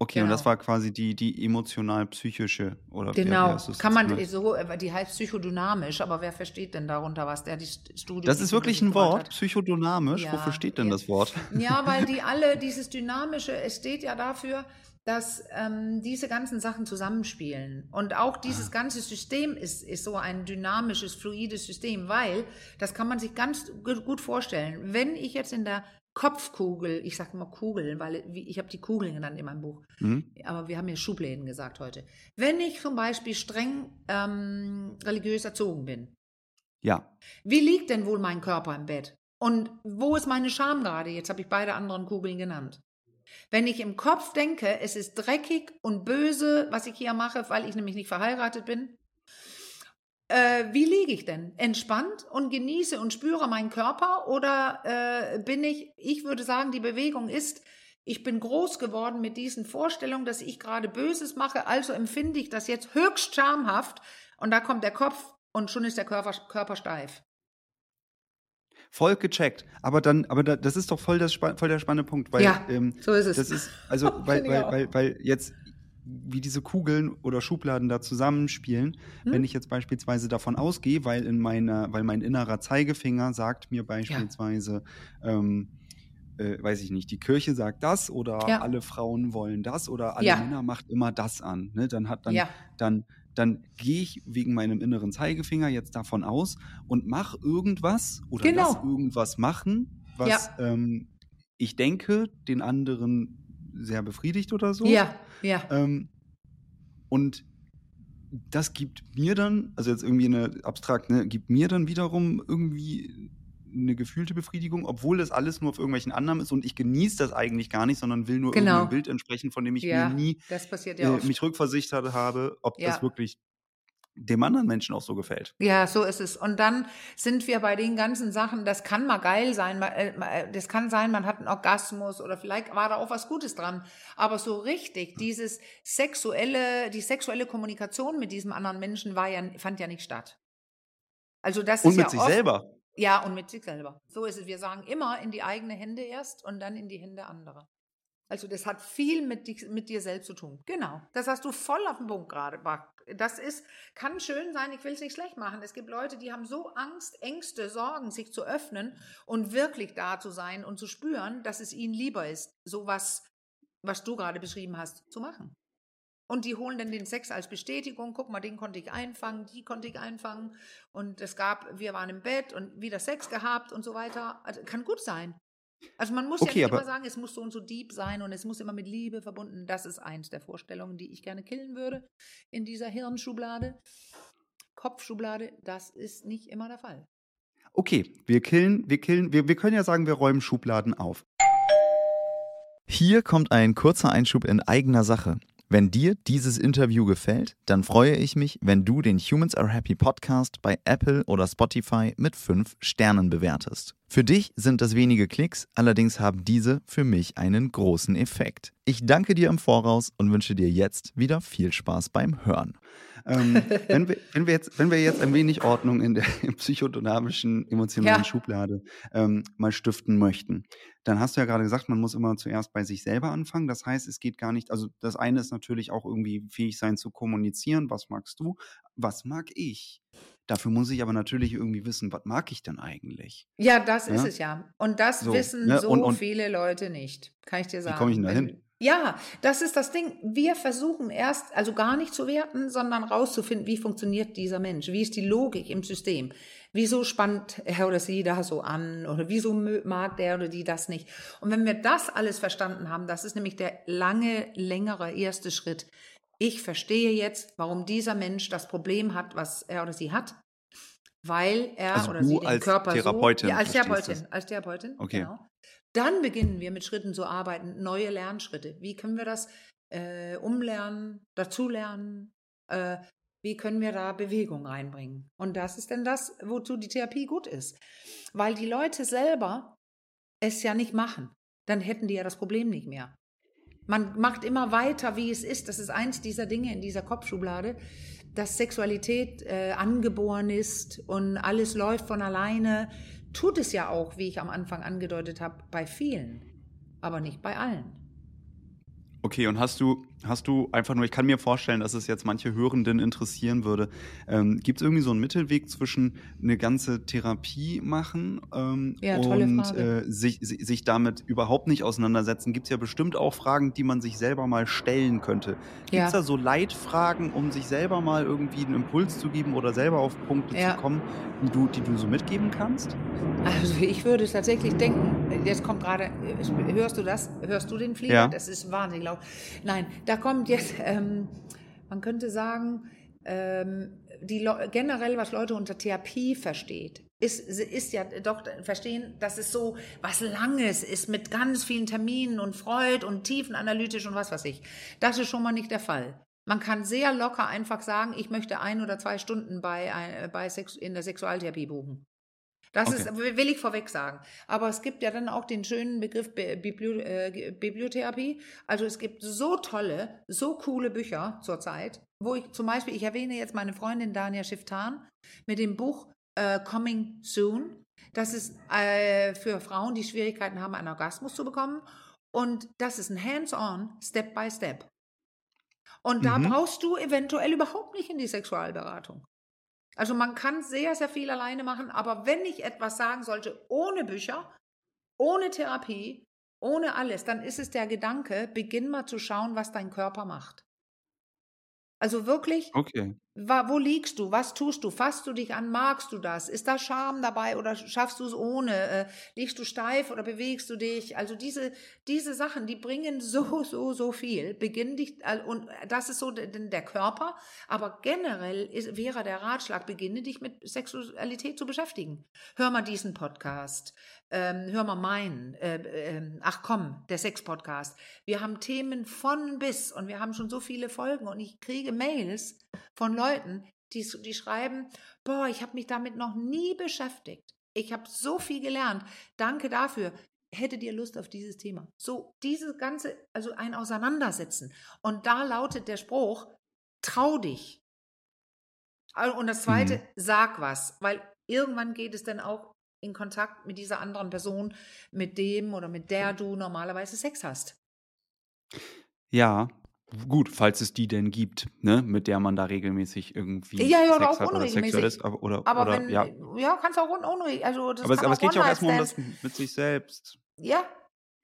Okay, genau. und das genau. war quasi die, die emotional-psychische oder Genau, wie, wie kann man so, äh, die heißt psychodynamisch, aber wer versteht denn darunter was? Der die Studie. Das ist wirklich ein Wort, hat. psychodynamisch. Ja, Wofür steht denn ja. das Wort? *laughs* Ja, weil die *laughs* alle, dieses Dynamische, es steht ja dafür, dass ähm, diese ganzen Sachen zusammenspielen. Und auch dieses ah. ganze System ist, ist so ein dynamisches, fluides System, weil, das kann man sich ganz gut vorstellen, wenn ich jetzt in der Kopfkugel, ich sage immer Kugel, weil ich habe die Kugeln genannt in meinem Buch, mhm. aber wir haben ja Schubläden gesagt heute. Wenn ich zum Beispiel streng ähm, religiös erzogen bin, ja. Wie liegt denn wohl mein Körper im Bett? Und wo ist meine Scham gerade? Jetzt habe ich beide anderen Kugeln genannt. Wenn ich im Kopf denke, es ist dreckig und böse, was ich hier mache, weil ich nämlich nicht verheiratet bin, äh, wie liege ich denn? Entspannt und genieße und spüre meinen Körper oder äh, bin ich, ich würde sagen, die Bewegung ist, ich bin groß geworden mit diesen Vorstellungen, dass ich gerade Böses mache, also empfinde ich das jetzt höchst schamhaft und da kommt der Kopf und schon ist der Körper, Körper steif voll gecheckt. Aber dann, aber da, das ist doch voll, das, voll der spannende Punkt, weil ja, ähm, so ist es. Das ist, also, *laughs* weil, weil, weil, weil jetzt wie diese Kugeln oder Schubladen da zusammenspielen, hm? wenn ich jetzt beispielsweise davon ausgehe, weil in meiner, weil mein innerer Zeigefinger sagt mir beispielsweise, ja. ähm, äh, weiß ich nicht, die Kirche sagt das oder ja. alle Frauen wollen das oder alle ja. Männer macht immer das an. Ne? Dann hat dann, dann dann gehe ich wegen meinem inneren Zeigefinger jetzt davon aus und mache irgendwas oder genau. lass irgendwas machen, was ähm, ich denke, den anderen sehr befriedigt oder so. Ja, ja. Ähm, und das gibt mir dann, also jetzt irgendwie eine abstrakt, ne, gibt mir dann wiederum irgendwie eine gefühlte Befriedigung, obwohl das alles nur auf irgendwelchen Annahmen ist und ich genieße das eigentlich gar nicht, sondern will nur genau. irgendeinem Bild entsprechen, von dem ich ja, mir nie ja äh, mich rückversichert habe, ob ja. das wirklich dem anderen Menschen auch so gefällt. Ja, so ist es. Und dann sind wir bei den ganzen Sachen, das kann mal geil sein, äh, äh, das kann sein, man hat einen Orgasmus oder vielleicht war da auch was Gutes dran. Aber so richtig, dieses sexuelle, die sexuelle Kommunikation mit diesem anderen Menschen war ja, fand ja nicht statt. Also das und ist mit ja sich oft, selber. Ja, und mit sich selber. So ist es. Wir sagen immer in die eigene Hände erst und dann in die Hände anderer. Also das hat viel mit, die, mit dir selbst zu tun. Genau. Das hast du voll auf den Punkt gerade. Das ist, kann schön sein, ich will es nicht schlecht machen. Es gibt Leute, die haben so Angst, Ängste, Sorgen, sich zu öffnen und wirklich da zu sein und zu spüren, dass es ihnen lieber ist, sowas, was du gerade beschrieben hast, zu machen. Und die holen dann den Sex als Bestätigung. Guck mal, den konnte ich einfangen, die konnte ich einfangen. Und es gab, wir waren im Bett und wieder Sex gehabt und so weiter. Also, kann gut sein. Also man muss okay, ja nicht immer sagen, es muss so und so deep sein und es muss immer mit Liebe verbunden. Das ist eins der Vorstellungen, die ich gerne killen würde in dieser Hirnschublade, Kopfschublade. Das ist nicht immer der Fall. Okay, wir killen, wir killen, wir, wir können ja sagen, wir räumen Schubladen auf. Hier kommt ein kurzer Einschub in eigener Sache. Wenn dir dieses Interview gefällt, dann freue ich mich, wenn du den Humans Are Happy Podcast bei Apple oder Spotify mit 5 Sternen bewertest. Für dich sind das wenige Klicks, allerdings haben diese für mich einen großen Effekt. Ich danke dir im Voraus und wünsche dir jetzt wieder viel Spaß beim Hören. Ähm, *laughs* wenn, wir, wenn, wir jetzt, wenn wir jetzt ein wenig Ordnung in der *laughs* psychodynamischen, emotionalen ja. Schublade ähm, mal stiften möchten, dann hast du ja gerade gesagt, man muss immer zuerst bei sich selber anfangen. Das heißt, es geht gar nicht, also das eine ist natürlich auch irgendwie fähig sein zu kommunizieren, was magst du, was mag ich. Dafür muss ich aber natürlich irgendwie wissen, was mag ich denn eigentlich? Ja, das ja? ist es ja. Und das so, wissen ne? so und, und viele Leute nicht, kann ich dir sagen. Wie komme ich denn da hin? Ja, das ist das Ding. Wir versuchen erst, also gar nicht zu werten, sondern rauszufinden, wie funktioniert dieser Mensch, wie ist die Logik im System, wieso spannt er oder sie da so an oder wieso mag der oder die das nicht. Und wenn wir das alles verstanden haben, das ist nämlich der lange, längere erste Schritt. Ich verstehe jetzt, warum dieser Mensch das Problem hat, was er oder sie hat, weil er also oder sie den Körper Therapeutin so, ja, als Therapeutin, als Therapeutin, okay. genau. Dann beginnen wir mit Schritten zu arbeiten, neue Lernschritte. Wie können wir das äh, umlernen, dazulernen? Äh, wie können wir da Bewegung reinbringen? Und das ist denn das, wozu die Therapie gut ist. Weil die Leute selber es ja nicht machen. Dann hätten die ja das Problem nicht mehr. Man macht immer weiter, wie es ist. Das ist eins dieser Dinge in dieser Kopfschublade, dass Sexualität äh, angeboren ist und alles läuft von alleine Tut es ja auch, wie ich am Anfang angedeutet habe, bei vielen, aber nicht bei allen. Okay, und hast du, Hast du einfach nur, ich kann mir vorstellen, dass es jetzt manche Hörenden interessieren würde. Ähm, Gibt es irgendwie so einen Mittelweg zwischen eine ganze Therapie machen ähm, ja, und äh, sich, sich damit überhaupt nicht auseinandersetzen? Gibt es ja bestimmt auch Fragen, die man sich selber mal stellen könnte. Gibt es ja. da so Leitfragen, um sich selber mal irgendwie einen Impuls zu geben oder selber auf Punkte ja. zu kommen, die du, die du so mitgeben kannst? Also ich würde tatsächlich denken, jetzt kommt gerade, hörst du das? Hörst du den Flieger? Das ist wahnsinnig laut. Nein, da kommt jetzt, ähm, man könnte sagen, ähm, die generell, was Leute unter Therapie versteht, ist, ist ja doch verstehen, dass es so was Langes ist mit ganz vielen Terminen und Freud und tiefenanalytisch und was weiß ich. Das ist schon mal nicht der Fall. Man kann sehr locker einfach sagen, ich möchte ein oder zwei Stunden bei, äh, bei Sex, in der Sexualtherapie buchen. Das okay. ist, will ich vorweg sagen. Aber es gibt ja dann auch den schönen Begriff äh, Bibliotherapie. Also es gibt so tolle, so coole Bücher zurzeit, wo ich zum Beispiel, ich erwähne jetzt meine Freundin Dania Schiftan mit dem Buch äh, Coming Soon. Das ist äh, für Frauen, die Schwierigkeiten haben, einen Orgasmus zu bekommen. Und das ist ein Hands-on, Step-by-Step. Und da mhm. brauchst du eventuell überhaupt nicht in die Sexualberatung. Also man kann sehr, sehr viel alleine machen, aber wenn ich etwas sagen sollte ohne Bücher, ohne Therapie, ohne alles, dann ist es der Gedanke, beginn mal zu schauen, was dein Körper macht. Also wirklich, okay. Wo liegst du? Was tust du? Fasst du dich an? Magst du das? Ist da Scham dabei oder schaffst du es ohne? Äh, liegst du steif oder bewegst du dich? Also diese, diese Sachen, die bringen *laughs* so, so, so viel. Beginn dich, und das ist so der Körper. Aber generell ist, wäre der Ratschlag, beginne dich mit Sexualität zu beschäftigen. Hör mal diesen Podcast ähm, hör mal meinen, äh, äh, ach komm, der Sex-Podcast. Wir haben Themen von bis und wir haben schon so viele Folgen und ich kriege Mails von Leuten, die, die schreiben, boah, ich habe mich damit noch nie beschäftigt. Ich habe so viel gelernt. Danke dafür. Hättet ihr Lust auf dieses Thema? So, dieses ganze, also ein Auseinandersetzen. Und da lautet der Spruch, trau dich. Und das zweite, mhm. sag was, weil irgendwann geht es dann auch in Kontakt mit dieser anderen Person, mit dem oder mit der du normalerweise Sex hast. Ja, gut, falls es die denn gibt, ne, mit der man da regelmäßig irgendwie ja, ja, Sex auch hat oder sexuell ist. Aber, oder, aber oder, wenn, ja. ja, kannst auch un unregelmäßig. Also aber, es, aber es geht ja auch erstmal um das mit sich selbst. Ja,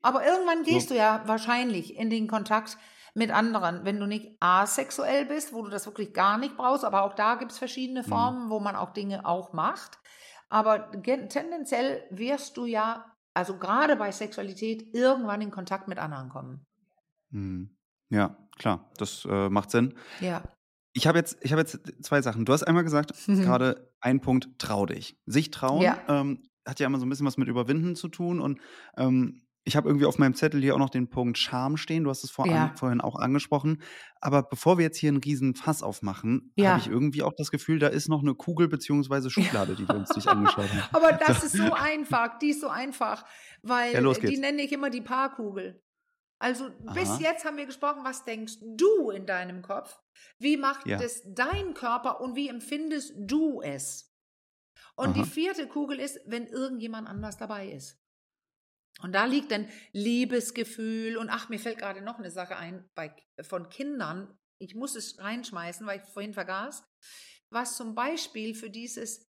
aber irgendwann gehst so. du ja wahrscheinlich in den Kontakt mit anderen, wenn du nicht asexuell bist, wo du das wirklich gar nicht brauchst, aber auch da gibt es verschiedene mhm. Formen, mhm. wo man auch Dinge auch macht. Aber tendenziell wirst du ja, also gerade bei Sexualität, irgendwann in Kontakt mit anderen kommen. Hm. Ja, klar, das äh, macht Sinn. Ja. Ich habe jetzt, hab jetzt zwei Sachen. Du hast einmal gesagt, *laughs* gerade ein Punkt, trau dich. Sich trauen ja. ähm, hat ja immer so ein bisschen was mit Überwinden zu tun. Und ähm, ich habe irgendwie auf meinem Zettel hier auch noch den Punkt Scham stehen. Du hast es vor ja. an, vorhin auch angesprochen. Aber bevor wir jetzt hier einen riesen Fass aufmachen, ja. habe ich irgendwie auch das Gefühl, da ist noch eine Kugel bzw. *laughs* Schublade, ja. die wir uns nicht angeschaut haben. Aber das so. *laughs* ist so einfach. Die ist so einfach, weil die nenne ich immer die Paarkugel. Also Aha. bis jetzt haben wir gesprochen, was denkst du in deinem Kopf? Wie macht es dein Körper und wie empfindest du es? Und Aha. die vierte Kugel ist, wenn irgendjemand anders dabei ist. Und da liegt dann Liebesgefühl und ach, mir fällt gerade noch eine Sache ein bei, von Kindern. Ich muss es reinschmeißen, weil ich vorhin vergaß. Was zum Beispiel für dieses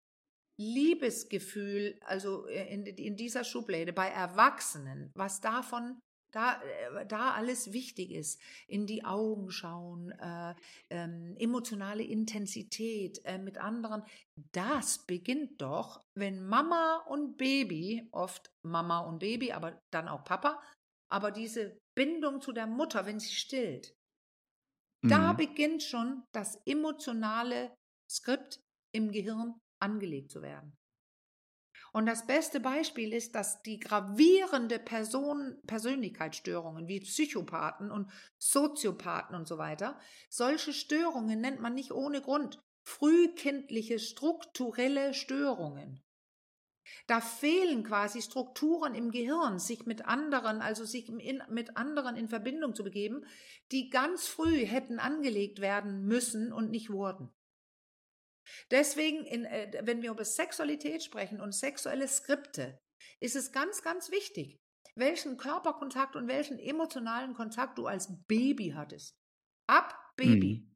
Liebesgefühl, also äh, in, in dieser Schublade bei Erwachsenen, was davon da, äh, da alles wichtig ist. In die Augen schauen, äh, ähm, emotionale Intensität äh, mit anderen. Das beginnt doch, wenn Mama und Baby, oft Mama und Baby, aber dann auch Papa, aber diese Bindung zu der Mutter, wenn sie stillt, mhm. da beginnt schon das emotionale Skript im Gehirn angelegt zu werden. Und das beste Beispiel ist, dass die gravierende Person, Persönlichkeitsstörungen wie Psychopathen und Soziopathen und so weiter, solche Störungen nennt man nicht ohne Grund frühkindliche strukturelle Störungen. Da fehlen quasi Strukturen im Gehirn, sich mit anderen, also sich mit anderen in Verbindung zu begeben, die ganz früh hätten angelegt werden müssen und nicht wurden. Deswegen, in, äh, wenn wir über Sexualität sprechen und sexuelle Skripte, ist es ganz, ganz wichtig, welchen Körperkontakt und welchen emotionalen Kontakt du als Baby hattest. Ab Baby. Mhm.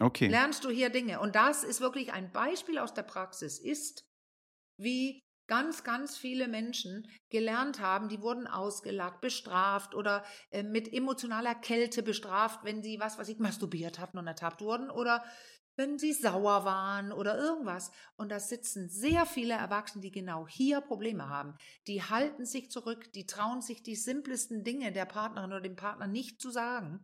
Okay. Lernst du hier Dinge. Und das ist wirklich ein Beispiel aus der Praxis, ist, wie ganz, ganz viele Menschen gelernt haben, die wurden ausgelacht, bestraft oder äh, mit emotionaler Kälte bestraft, wenn sie was, was ich masturbiert hatten und ertappt wurden oder wenn sie sauer waren oder irgendwas. Und da sitzen sehr viele Erwachsene, die genau hier Probleme haben. Die halten sich zurück, die trauen sich die simplesten Dinge der Partnerin oder dem Partner nicht zu sagen,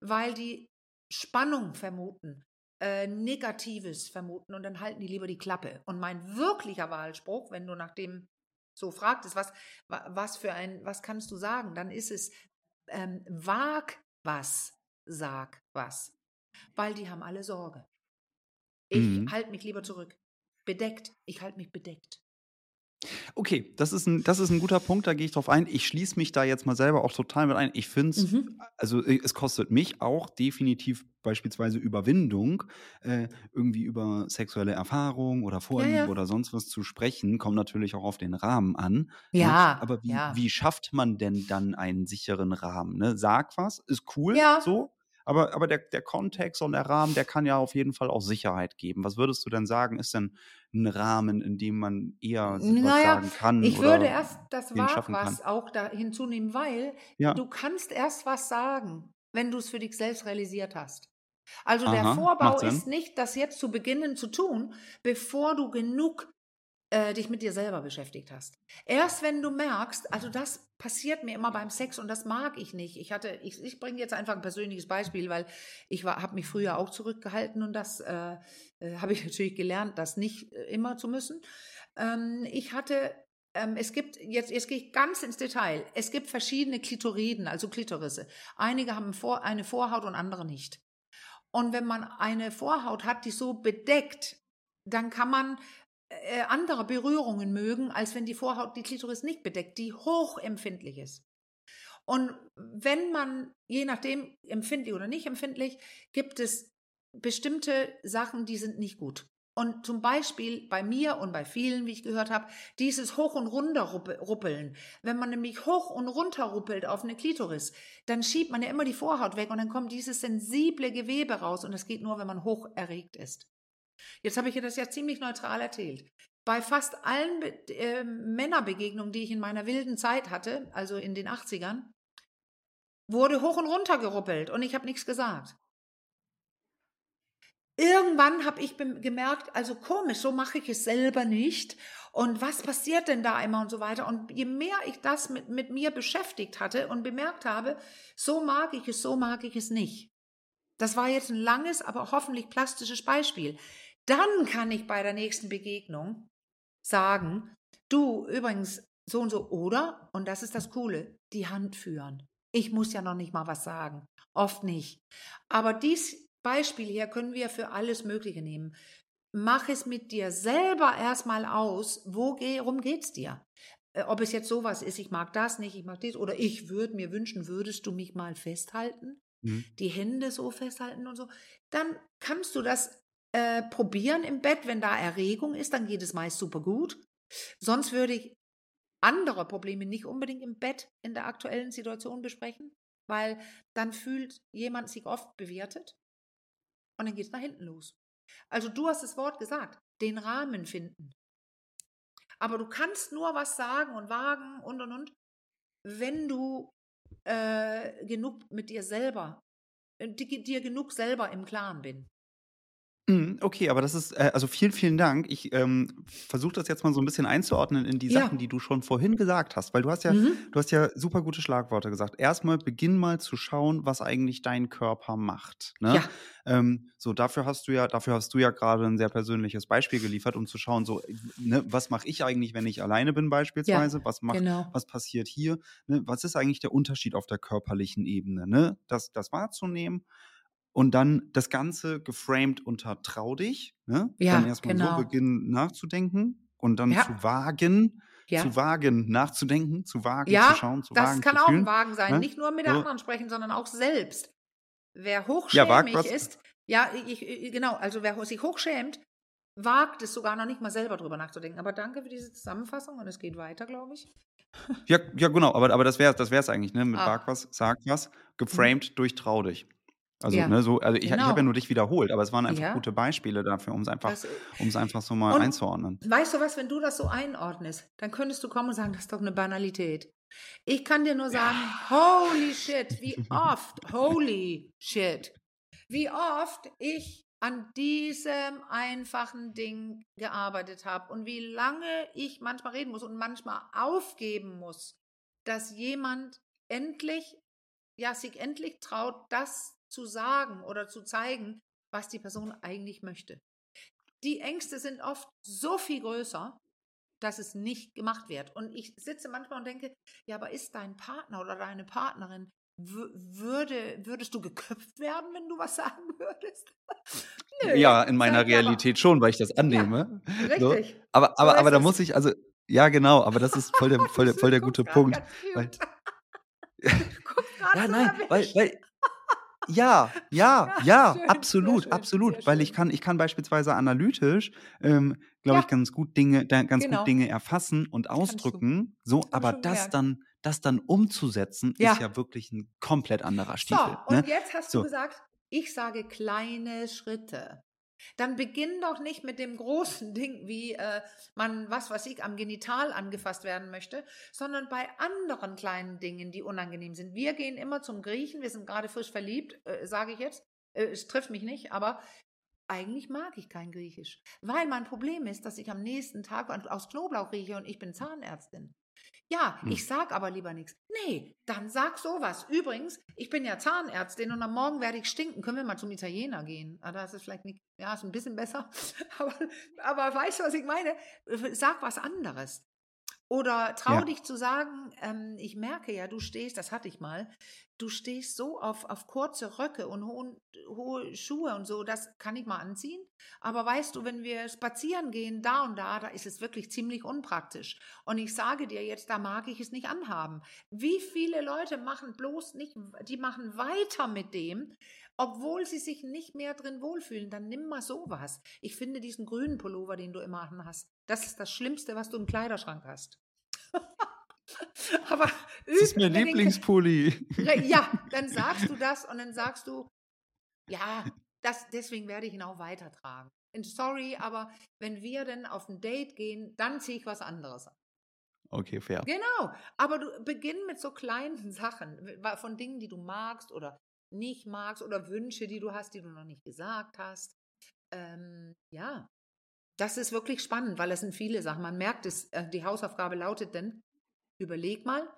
weil die Spannung vermuten, äh, Negatives vermuten und dann halten die lieber die Klappe. Und mein wirklicher Wahlspruch, wenn du nach dem so fragtest, was, was für ein, was kannst du sagen, dann ist es, ähm, wag was, sag was. Weil die haben alle Sorge. Ich mhm. halte mich lieber zurück. Bedeckt. Ich halte mich bedeckt. Okay, das ist ein, das ist ein guter Punkt, da gehe ich drauf ein. Ich schließe mich da jetzt mal selber auch total mit ein. Ich finde es, mhm. also äh, es kostet mich auch definitiv beispielsweise Überwindung, äh, irgendwie über sexuelle Erfahrung oder Vorliebe ja, ja. oder sonst was zu sprechen. Kommt natürlich auch auf den Rahmen an. Ne? Ja. Ne? Aber wie, ja. wie schafft man denn dann einen sicheren Rahmen? Ne? Sag was, ist cool, ja. so. Aber, aber der, der Kontext und der Rahmen, der kann ja auf jeden Fall auch Sicherheit geben. Was würdest du denn sagen, ist denn ein Rahmen, in dem man eher naja, sagen kann? Ich würde erst das Wag was auch da hinzunehmen, weil ja. du kannst erst was sagen, wenn du es für dich selbst realisiert hast. Also Aha, der Vorbau ist nicht, das jetzt zu beginnen zu tun, bevor du genug äh, dich mit dir selber beschäftigt hast. Erst wenn du merkst, also das passiert mir immer beim Sex und das mag ich nicht. Ich hatte, ich, ich bringe jetzt einfach ein persönliches Beispiel, weil ich habe mich früher auch zurückgehalten und das äh, äh, habe ich *laughs* natürlich gelernt, das nicht äh, immer zu müssen. Ähm, ich hatte ähm, es gibt, jetzt, jetzt gehe ich ganz ins Detail. Es gibt verschiedene Klitoriden, also Klitorisse. Einige haben vor, eine Vorhaut und andere nicht. Und wenn man eine Vorhaut hat, die so bedeckt, dann kann man äh, andere Berührungen mögen, als wenn die Vorhaut die Klitoris nicht bedeckt, die hochempfindlich ist. Und wenn man, je nachdem, empfindlich oder nicht empfindlich, gibt es bestimmte Sachen, die sind nicht gut. Und zum Beispiel bei mir und bei vielen, wie ich gehört habe, dieses Hoch- und Runterruppeln. Wenn man nämlich hoch und runter ruppelt auf eine Klitoris, dann schiebt man ja immer die Vorhaut weg und dann kommt dieses sensible Gewebe raus und das geht nur, wenn man hoch erregt ist. Jetzt habe ich dir das ja ziemlich neutral erzählt. Bei fast allen Be äh, Männerbegegnungen, die ich in meiner wilden Zeit hatte, also in den 80ern, wurde hoch und runter geruppelt und ich habe nichts gesagt. Irgendwann habe ich gemerkt, also komisch, so mache ich es selber nicht. Und was passiert denn da immer und so weiter? Und je mehr ich das mit, mit mir beschäftigt hatte und bemerkt habe, so mag ich es, so mag ich es nicht. Das war jetzt ein langes, aber hoffentlich plastisches Beispiel. Dann kann ich bei der nächsten Begegnung sagen, du übrigens so und so oder, und das ist das Coole, die Hand führen. Ich muss ja noch nicht mal was sagen. Oft nicht. Aber dies Beispiel hier können wir für alles Mögliche nehmen. Mach es mit dir selber erstmal aus, worum geht's dir? Äh, ob es jetzt sowas ist, ich mag das nicht, ich mag das, oder ich würde mir wünschen, würdest du mich mal festhalten? Mhm. Die Hände so festhalten und so. Dann kannst du das äh, probieren im Bett, wenn da Erregung ist, dann geht es meist super gut. Sonst würde ich andere Probleme nicht unbedingt im Bett in der aktuellen Situation besprechen, weil dann fühlt jemand sich oft bewertet und dann geht es nach hinten los. Also du hast das Wort gesagt, den Rahmen finden. Aber du kannst nur was sagen und wagen und und und, wenn du äh, genug mit dir selber, äh, dir genug selber im Klaren bin. Mhm, okay, aber das ist, äh, also vielen, vielen Dank. Ich ähm, versuche das jetzt mal so ein bisschen einzuordnen in die Ja. Sachen, die du schon vorhin gesagt hast, weil du hast ja, Mhm. du hast ja super gute Schlagworte gesagt. Erstmal beginn mal zu schauen, was eigentlich dein Körper macht. Ne? Ja. Ähm, so, dafür hast du ja, dafür hast du ja gerade ein sehr persönliches Beispiel geliefert, um zu schauen, so, ne, was mache ich eigentlich, wenn ich alleine bin, Ja, beispielsweise? Was macht, genau. was passiert hier? Ne? Was ist eigentlich der Unterschied auf der körperlichen Ebene? Ne? Das, das wahrzunehmen und dann das Ganze geframed unter trau dich, ne? Ja, Dann erstmal genau. so beginnen nachzudenken und dann Ja. zu wagen, Ja. zu wagen, nachzudenken, zu wagen, zu schauen, zu das wagen, kann zu auch ein. Wagen sein. Ne? Nicht nur mit So. anderen sprechen, sondern auch selbst. Wer wag hochschämig was. ist, ja, ich, ich, genau, also wer sich hochschämt, wagt es sogar noch nicht mal selber drüber nachzudenken. Aber danke für diese Zusammenfassung und es geht weiter, glaube ich. Ja, ja, genau, aber, aber das wäre es das eigentlich, ne? Mit ah. Wag was, sag was, geframed mhm. durch Trau dich. Also, ja, ne, so, also ich, genau. ich habe ja nur dich wiederholt, aber es waren einfach ja. gute Beispiele dafür, um es einfach, einfach so mal einzuordnen. Weißt du was, wenn du das so einordnest, dann könntest du kommen und sagen, das ist doch eine Banalität. Ich kann dir nur sagen, ja. holy shit, *laughs* wie oft, holy shit, wie oft ich an diesem einfachen Ding gearbeitet habe und wie lange ich manchmal reden muss und manchmal aufgeben muss, dass jemand endlich, ja, sich endlich traut, das zu sagen oder zu zeigen, was die Person eigentlich möchte. Die Ängste sind oft so viel größer, dass es nicht gemacht wird. Und ich sitze manchmal und denke, ja, aber ist dein Partner oder deine Partnerin, würde, würdest du geköpft werden, wenn du was *laughs* sagen würdest? Nö, ja, in meiner Realität aber. schon, weil ich das *laughs* annehme. Ja, richtig. So. Aber, aber, so aber da muss ich, also, ja, genau, aber das ist voll der, voll der, voll der *laughs* gute Punkt. Weil, ja, nein, weil, weil ja, *laughs* ja, ja, schön, absolut, schön, absolut, weil ich kann, ich kann beispielsweise analytisch, ähm, glaube ja. ich, ganz gut Dinge, ganz genau. gut Dinge erfassen und ausdrücken. So, aber das dann, das dann umzusetzen, ja. ist ja wirklich ein komplett anderer Stiefel. So, und ne? jetzt hast so. du gesagt, ich sage kleine Schritte dann beginn doch nicht mit dem großen *laughs* Ding, wie äh, man, was weiß ich, am Genital angefasst werden möchte, sondern bei anderen kleinen Dingen, die unangenehm sind. Wir gehen immer zum Griechen, wir sind gerade frisch verliebt, äh, sage ich jetzt. Äh, es trifft mich nicht, aber eigentlich mag ich kein Griechisch, weil mein Problem ist, dass ich am nächsten Tag aus Knoblauch rieche und ich bin Zahnärztin. Ja, hm. ich sag aber lieber nichts. Nee, dann sag sowas. Übrigens, ich bin ja Zahnärztin und am Morgen werde ich stinken. Können wir mal zum Italiener gehen? Ah, da ist es vielleicht nicht, ja, ist ein bisschen besser. *laughs* Aber, aber weißt du, was ich meine? Sag was anderes. Oder trau ja. dich zu sagen, ähm, ich merke ja, du stehst, das hatte ich mal, du stehst so auf, auf kurze Röcke und hohen, hohe Schuhe und so, das kann ich mal anziehen. Aber weißt du, wenn wir spazieren gehen, da und da, da ist es wirklich ziemlich unpraktisch. Und ich sage dir jetzt, da mag ich es nicht anhaben. Wie viele Leute machen bloß nicht, die machen weiter mit dem, obwohl sie sich nicht mehr drin wohlfühlen, dann nimm mal sowas. Ich finde diesen grünen Pullover, den du immer hast, das ist das Schlimmste, was du im Kleiderschrank hast. *laughs* Aber das ist mein Lieblingspulli. Ja, *laughs* dann sagst du das und dann sagst du, ja, das, deswegen werde ich ihn auch weitertragen. Und sorry, aber wenn wir dann auf ein Date gehen, dann ziehe ich was anderes an. Okay, fair. Genau, aber du beginn mit so kleinen *laughs* Sachen, von Dingen, die du magst oder nicht magst oder Wünsche, die du hast, die du noch nicht gesagt hast. Ähm, ja, das ist wirklich spannend, weil es sind viele Sachen. Man merkt es, äh, die Hausaufgabe lautet denn, überleg mal,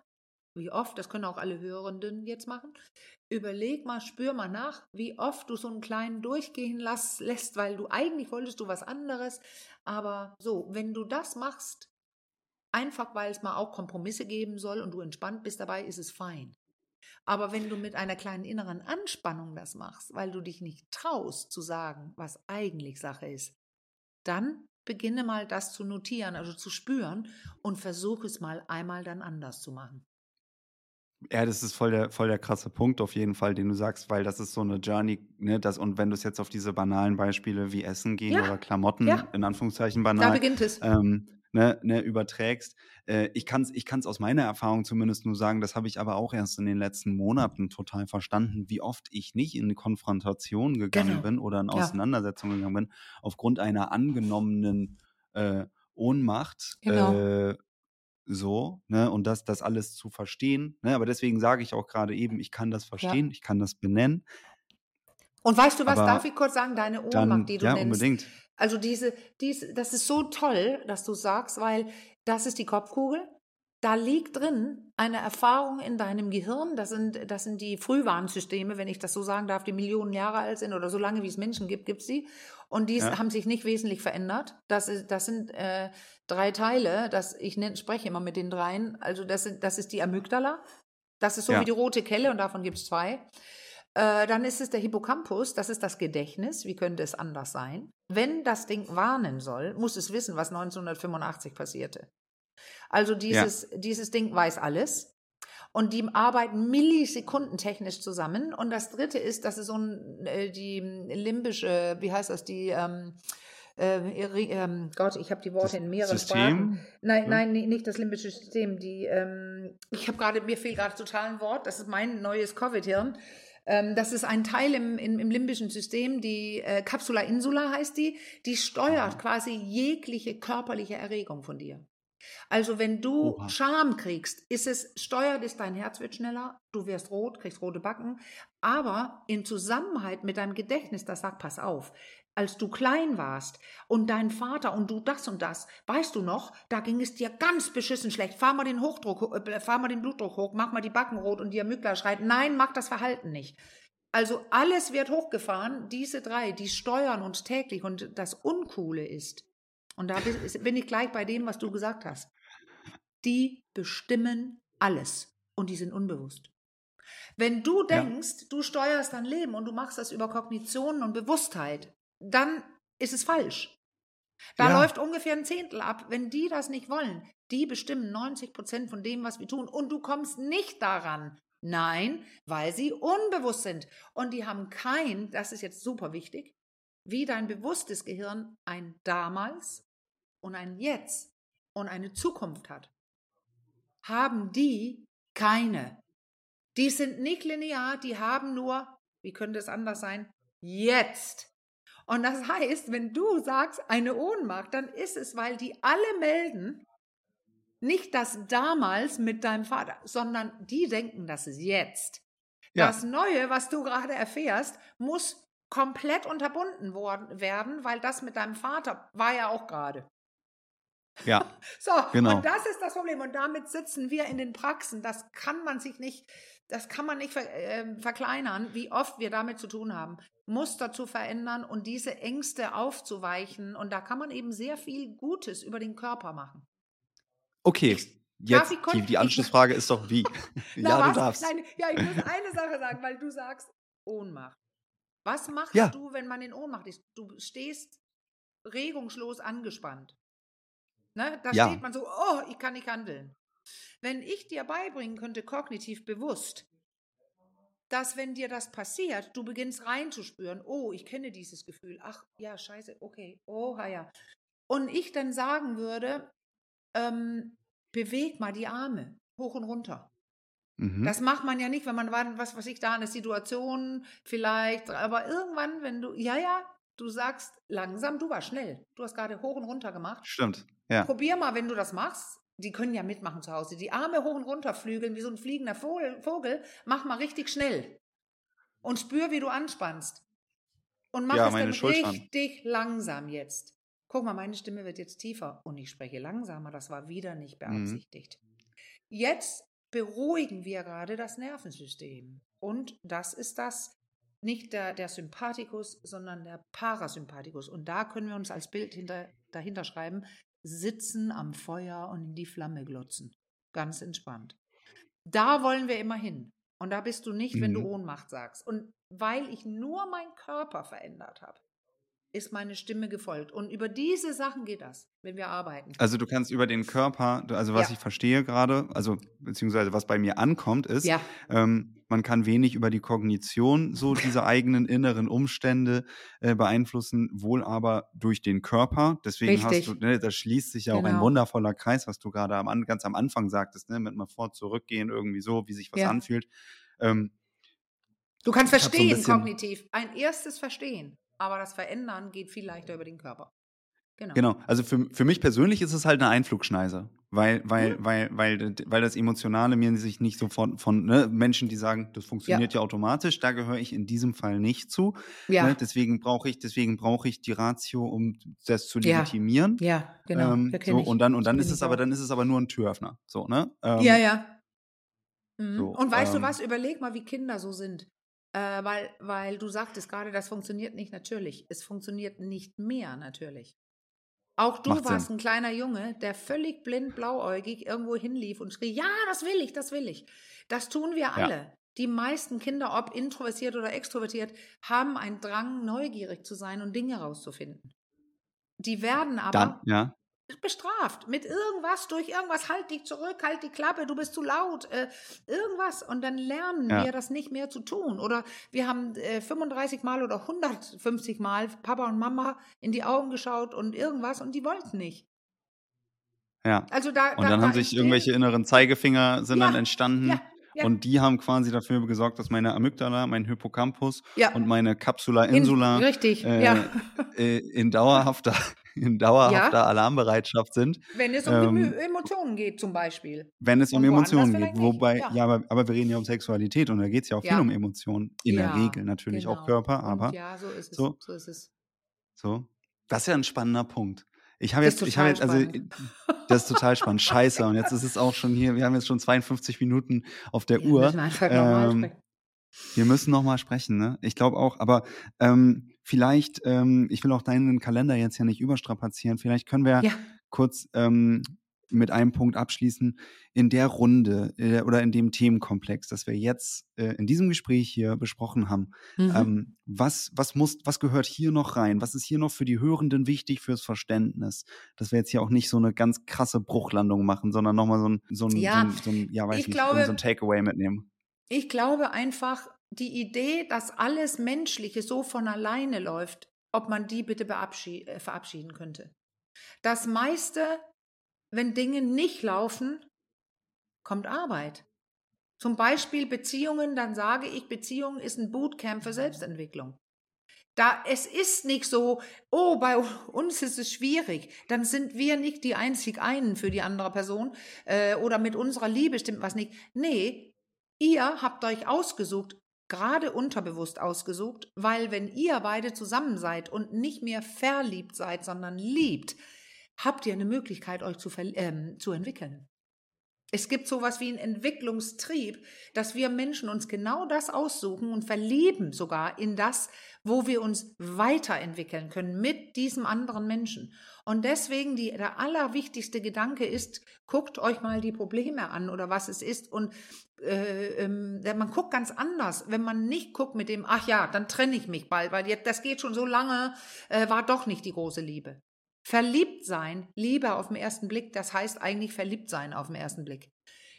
wie oft, das können auch alle Hörenden jetzt machen, überleg mal, spür mal nach, wie oft du so einen kleinen durchgehen lass, lässt, weil du eigentlich wolltest du was anderes. Aber so, wenn du das machst, einfach weil es mal auch Kompromisse geben soll und du entspannt bist dabei, ist es fein. Aber wenn du mit einer kleinen inneren Anspannung das machst, weil du dich nicht traust zu sagen, was eigentlich Sache ist, dann beginne mal das zu notieren, also zu spüren und versuche es mal einmal dann anders zu machen. Ja, das ist voll der, voll der krasse Punkt auf jeden Fall, den du sagst, weil das ist so eine Journey, ne, das, und wenn du es jetzt auf diese banalen Beispiele wie Essen gehen ja. oder Klamotten, ja. in Anführungszeichen banal, da beginnt es. Ähm, ne, ne, überträgst. Äh, ich kann es ich kann's aus meiner Erfahrung zumindest nur sagen, das habe ich aber auch erst in den letzten Monaten total verstanden, wie oft ich nicht in eine Konfrontation gegangen genau. bin oder in Auseinandersetzung ja. gegangen bin, aufgrund einer angenommenen äh, Ohnmacht. Genau. Äh, so, ne, und das, das alles zu verstehen, ne, aber deswegen sage ich auch gerade eben, ich kann das verstehen, ja. ich kann das benennen. Und weißt du was, aber darf ich kurz sagen, deine Ohnmacht, dann, die du ja, nennst, unbedingt. Also diese, diese, das ist so toll, dass du sagst, weil das ist die Kopfkugel. Da liegt drin eine Erfahrung in deinem Gehirn. Das sind, das sind die Frühwarnsysteme, wenn ich das so sagen darf, die Millionen Jahre alt sind oder so lange wie es Menschen gibt, gibt es sie. Und die ja. haben sich nicht wesentlich verändert. Das, ist, das sind äh, drei Teile. Das, ich nenn, spreche immer mit den dreien. Also das, sind, das ist die Amygdala. Das ist so ja. wie die rote Kelle und davon gibt es zwei. Äh, dann ist es der Hippocampus, das ist das Gedächtnis. Wie könnte es anders sein? Wenn das Ding warnen soll, muss es wissen, was 1985 passierte. Also dieses, ja. dieses Ding weiß alles. Und die arbeiten millisekundentechnisch zusammen. Und das dritte ist, dass es so ein, äh, die limbische, wie heißt das, die, ähm, äh, äh, Gott, ich habe die Worte Das in mehreren System? Sprachen. Nein, nein, nicht das limbische System. Die, ähm, ich habe gerade, mir fehlt gerade total ein Wort. Das ist mein neues Covid-Hirn. Ähm, das ist ein Teil im, im, im limbischen System, die äh, Capsula insula heißt die, die steuert quasi jegliche körperliche Erregung von dir. Also wenn du Oha. Scham kriegst, ist es, steuert es, dein Herz wird schneller, du wirst rot, kriegst rote Backen, aber im Zusammenhang mit deinem Gedächtnis, das sagt, pass auf, als du klein warst und dein Vater und du das und das, weißt du noch, da ging es dir ganz beschissen schlecht. Fahr mal den Hochdruck, ho- äh, fahr mal den Blutdruck hoch, mach mal die Backen rot und die Amygdala schreit, nein, mach das Verhalten nicht. Also alles wird hochgefahren, diese drei, die steuern uns täglich und das Uncoole ist, und da bin ich gleich bei dem, was du gesagt hast, die bestimmen alles und die sind unbewusst. Wenn du Ja. denkst, du steuerst dein Leben und du machst das über Kognition und Bewusstheit, dann ist es falsch. Da Ja. läuft ungefähr ein Zehntel ab. Wenn die das nicht wollen, die bestimmen 90 Prozent von dem, was wir tun. Und du kommst nicht daran. Nein, weil sie unbewusst sind. Und die haben kein, das ist jetzt super wichtig, wie dein bewusstes Gehirn ein damals und ein jetzt und eine Zukunft hat, haben die keine. Die sind nicht linear, die haben nur, wie könnte es anders sein, jetzt. Und das heißt, wenn du sagst, eine Ohnmacht, dann ist es, weil die alle melden, nicht das damals mit deinem Vater, sondern die denken, das ist jetzt. Ja. Das Neue, was du gerade erfährst, muss komplett unterbunden worden werden, weil das mit deinem Vater war ja auch gerade. Ja, *laughs* So, Genau. und das ist das Problem. Und damit sitzen wir in den Praxen. Das kann man sich nicht, das kann man nicht ver, äh, verkleinern, wie oft wir damit zu tun haben. Muster zu verändern und diese Ängste aufzuweichen. Und da kann man eben sehr viel Gutes über den Körper machen. okay. Jetzt, die, die *laughs* Anschlussfrage ist doch wie. *laughs* Na, ja, was? du darfst. Nein, ja, ich muss eine *laughs* Sache sagen, weil du sagst Ohnmacht. Was machst Ja. du, wenn man in Ohnmacht ist? Du stehst regungslos angespannt. Ne? Da Ja. steht man so, oh, ich kann nicht handeln. Wenn ich dir beibringen könnte, kognitiv bewusst, dass wenn dir das passiert, du beginnst reinzuspüren, oh, ich kenne dieses Gefühl, ach ja, scheiße, okay, oh ja. Und ich dann sagen würde, ähm, beweg mal die Arme hoch und runter. Mhm. Das macht man ja nicht, wenn man war, was weiß ich, da eine Situation vielleicht, aber irgendwann, wenn du, ja, ja, du sagst langsam, du warst schnell. Du hast gerade hoch und runter gemacht. Stimmt. Ja. Probier mal, wenn du das machst. Die können ja mitmachen zu Hause. Die Arme hoch und runter flügeln wie so ein fliegender Vogel. Mach mal richtig schnell. Und spür, wie du anspannst. Und mach Ja, es dann Schultern. richtig langsam jetzt. Guck mal, meine Stimme wird jetzt tiefer und ich spreche langsamer. Das war wieder nicht Mhm. beabsichtigt. Jetzt beruhigen wir gerade das Nervensystem. Und das ist das, nicht der, der Sympathikus, sondern der Parasympathikus. Und da können wir uns als Bild hinter, dahinter schreiben, sitzen am Feuer und in die Flamme glotzen. Ganz entspannt. Da wollen wir immer hin. Und da bist du nicht, wenn du Mhm. Ohnmacht sagst. Und weil ich nur meinen Körper verändert habe, ist meine Stimme gefolgt. Und über diese Sachen geht das, wenn wir arbeiten. Also du kannst über den Körper, also was Ja. ich verstehe gerade, also beziehungsweise was bei mir ankommt, ist, Ja. ähm, man kann wenig über die Kognition so diese *laughs* eigenen inneren Umstände äh, beeinflussen, wohl aber durch den Körper. Deswegen Richtig. hast du, ne, da schließt sich ja auch ein Genau. wundervoller Kreis, was du gerade am, An- ganz am Anfang sagtest, ne, mit mal vor, zurückgehen, irgendwie so, wie sich was Ja. anfühlt. Ähm, Du kannst hab so ein verstehen, bisschen- kognitiv. Ein erstes Verstehen. Aber das Verändern geht viel leichter über den Körper. Genau. Genau, also für, für mich persönlich ist es halt eine Einflugschneise, weil, weil, Mhm. weil, weil, weil das Emotionale mir sich nicht so von, ne, Menschen, die sagen, das funktioniert ja. automatisch, da gehöre ich in diesem Fall nicht zu. Ja, Ne? Deswegen brauche ich, deswegen brauche ich die Ratio, um das zu Ja. legitimieren. ja, genau. Ähm, so, ich. und dann, und dann ist es aber, auch. dann ist es aber nur ein Türöffner. So, ne? Ähm, Ja, ja. Mhm. so, und weißt ähm, du was? Überleg mal, wie Kinder so sind. Äh, weil, weil du sagtest gerade, das funktioniert nicht natürlich. Es funktioniert nicht mehr natürlich. Auch du Macht warst Sinn. ein kleiner Junge, der völlig blind, blauäugig irgendwo hinlief und schrie, ja, das will ich, das will ich. Das tun wir alle. Die meisten Kinder, ob introvertiert oder extrovertiert, haben einen Drang, neugierig zu sein und Dinge herauszufinden. Die werden aber Dann, ja. Bestraft mit irgendwas, durch irgendwas, halt dich zurück, halt die Klappe, du bist zu laut, äh, irgendwas. Und dann lernen ja. wir das nicht mehr zu tun. Oder wir haben äh, 35 Mal oder 150 Mal Papa und Mama in die Augen geschaut und irgendwas und die wollten nicht. Ja. Also da, und da, dann haben sich irgendwelche inneren Zeigefinger sind ja, dann entstanden. Ja, ja. Und die haben quasi dafür gesorgt, dass meine Amygdala, mein Hippocampus ja. und meine Capsula insula in, richtig, äh, ja. Äh, in dauerhafter in dauerhafter ja. Alarmbereitschaft sind. Wenn es um ähm, Emotionen geht, zum Beispiel. Wenn es um Emotionen geht. Wobei, ja, ja aber, aber, wir reden ja um Sexualität und da geht es ja auch viel um Emotionen. In der Regel natürlich genau. auch Körper, aber. Und ja, so ist es. So, so ist es. So. Das ist ja ein spannender Punkt. Ich habe jetzt, ich habe jetzt, also das ist total spannend. Scheiße. *laughs* Und jetzt ist es auch schon hier, wir haben jetzt schon 52 Minuten auf der wir Uhr. Müssen einfach ähm, wir müssen nochmal sprechen, ne? Ich glaube auch, aber ähm, vielleicht, ähm, ich will auch deinen Kalender jetzt ja nicht überstrapazieren, vielleicht können wir ja. kurz ähm, mit einem Punkt abschließen. In der Runde äh, oder in dem Themenkomplex, das wir jetzt äh, in diesem Gespräch hier besprochen haben, mhm. ähm, was, was, muss, was gehört hier noch rein? Was ist hier noch für die Hörenden wichtig fürs Verständnis? Dass wir jetzt hier auch nicht so eine ganz krasse Bruchlandung machen, sondern nochmal so ein, so ein, ja, so ein, so ein ja, weiß ich nicht, glaube, so ein Takeaway mitnehmen. Ich glaube einfach, die Idee, dass alles Menschliche so von alleine läuft, ob man die bitte äh, verabschieden könnte. Das meiste wenn Dinge nicht laufen, kommt Arbeit. Zum Beispiel Beziehungen, dann sage ich, Beziehungen ist ein Bootcamp für Selbstentwicklung. Da es ist nicht so, oh, bei *laughs* uns ist es schwierig, dann sind wir nicht die einzig einen für die andere Person äh, oder mit unserer Liebe stimmt was nicht. Nee, ihr habt euch ausgesucht, gerade unterbewusst ausgesucht, weil wenn ihr beide zusammen seid und nicht mehr verliebt seid, sondern liebt, habt ihr eine Möglichkeit, euch zu, ähm, zu entwickeln. Es gibt sowas wie einen Entwicklungstrieb, dass wir Menschen uns genau das aussuchen und verlieben sogar in das, wo wir uns weiterentwickeln können mit diesem anderen Menschen. Und deswegen die, der allerwichtigste Gedanke ist, guckt euch mal die Probleme an oder was es ist. Und äh, ähm, man guckt ganz anders, wenn man nicht guckt mit dem, ach ja, dann trenne ich mich bald, weil jetzt, das geht schon so lange, äh, war doch nicht die große Liebe. Verliebt sein, Liebe auf den ersten Blick, das heißt eigentlich verliebt sein auf den ersten Blick.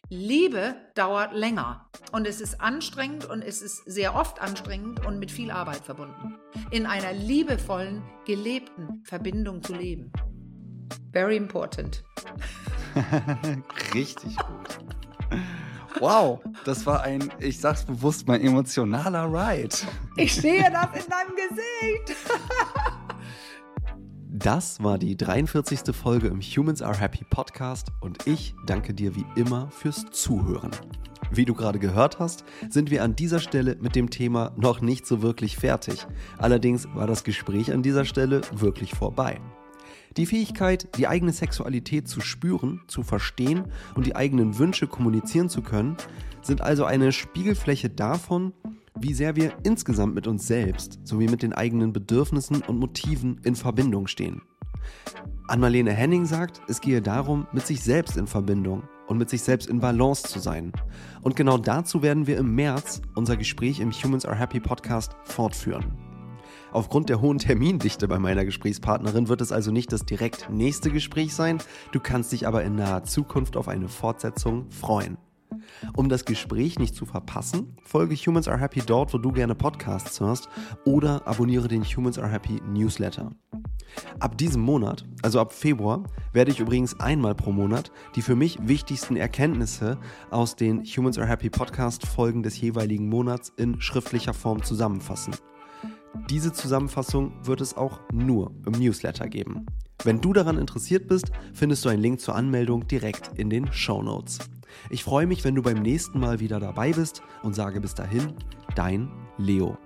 Liebe dauert länger und es ist anstrengend und es ist sehr oft anstrengend und mit viel Arbeit verbunden. In einer liebevollen, gelebten Verbindung zu leben. Very important. *laughs* Richtig gut. Wow, das war ein, ich sag's bewusst, mein emotionaler Ride. Ich sehe das in deinem Gesicht. *laughs* Das war die 43. Folge im Humans Are Happy Podcast und ich danke dir wie immer fürs Zuhören. Wie du gerade gehört hast, sind wir an dieser Stelle mit dem Thema noch nicht so wirklich fertig. Allerdings war das Gespräch an dieser Stelle wirklich vorbei. Die Fähigkeit, die eigene Sexualität zu spüren, zu verstehen und die eigenen Wünsche kommunizieren zu können, sind also eine Spiegelfläche davon, wie sehr wir insgesamt mit uns selbst sowie mit den eigenen Bedürfnissen und Motiven in Verbindung stehen. Anmalene Henning sagt, es gehe darum, mit sich selbst in Verbindung und mit sich selbst in Balance zu sein. Und genau dazu werden wir im März unser Gespräch im Humans Are Happy Podcast fortführen. Aufgrund der hohen Termindichte bei meiner Gesprächspartnerin wird es also nicht das direkt nächste Gespräch sein, du kannst dich aber in naher Zukunft auf eine Fortsetzung freuen. Um das Gespräch nicht zu verpassen, folge Humans Are Happy dort, wo du gerne Podcasts hörst oder abonniere den Humans Are Happy Newsletter. Ab diesem Monat, also ab Februar, werde ich übrigens einmal pro Monat die für mich wichtigsten Erkenntnisse aus den Humans Are Happy Podcast Folgen des jeweiligen Monats in schriftlicher Form zusammenfassen. Diese Zusammenfassung wird es auch nur im Newsletter geben. Wenn du daran interessiert bist, findest du einen Link zur Anmeldung direkt in den Show Notes. Ich freue mich, wenn du beim nächsten Mal wieder dabei bist und sage bis dahin, dein Leo.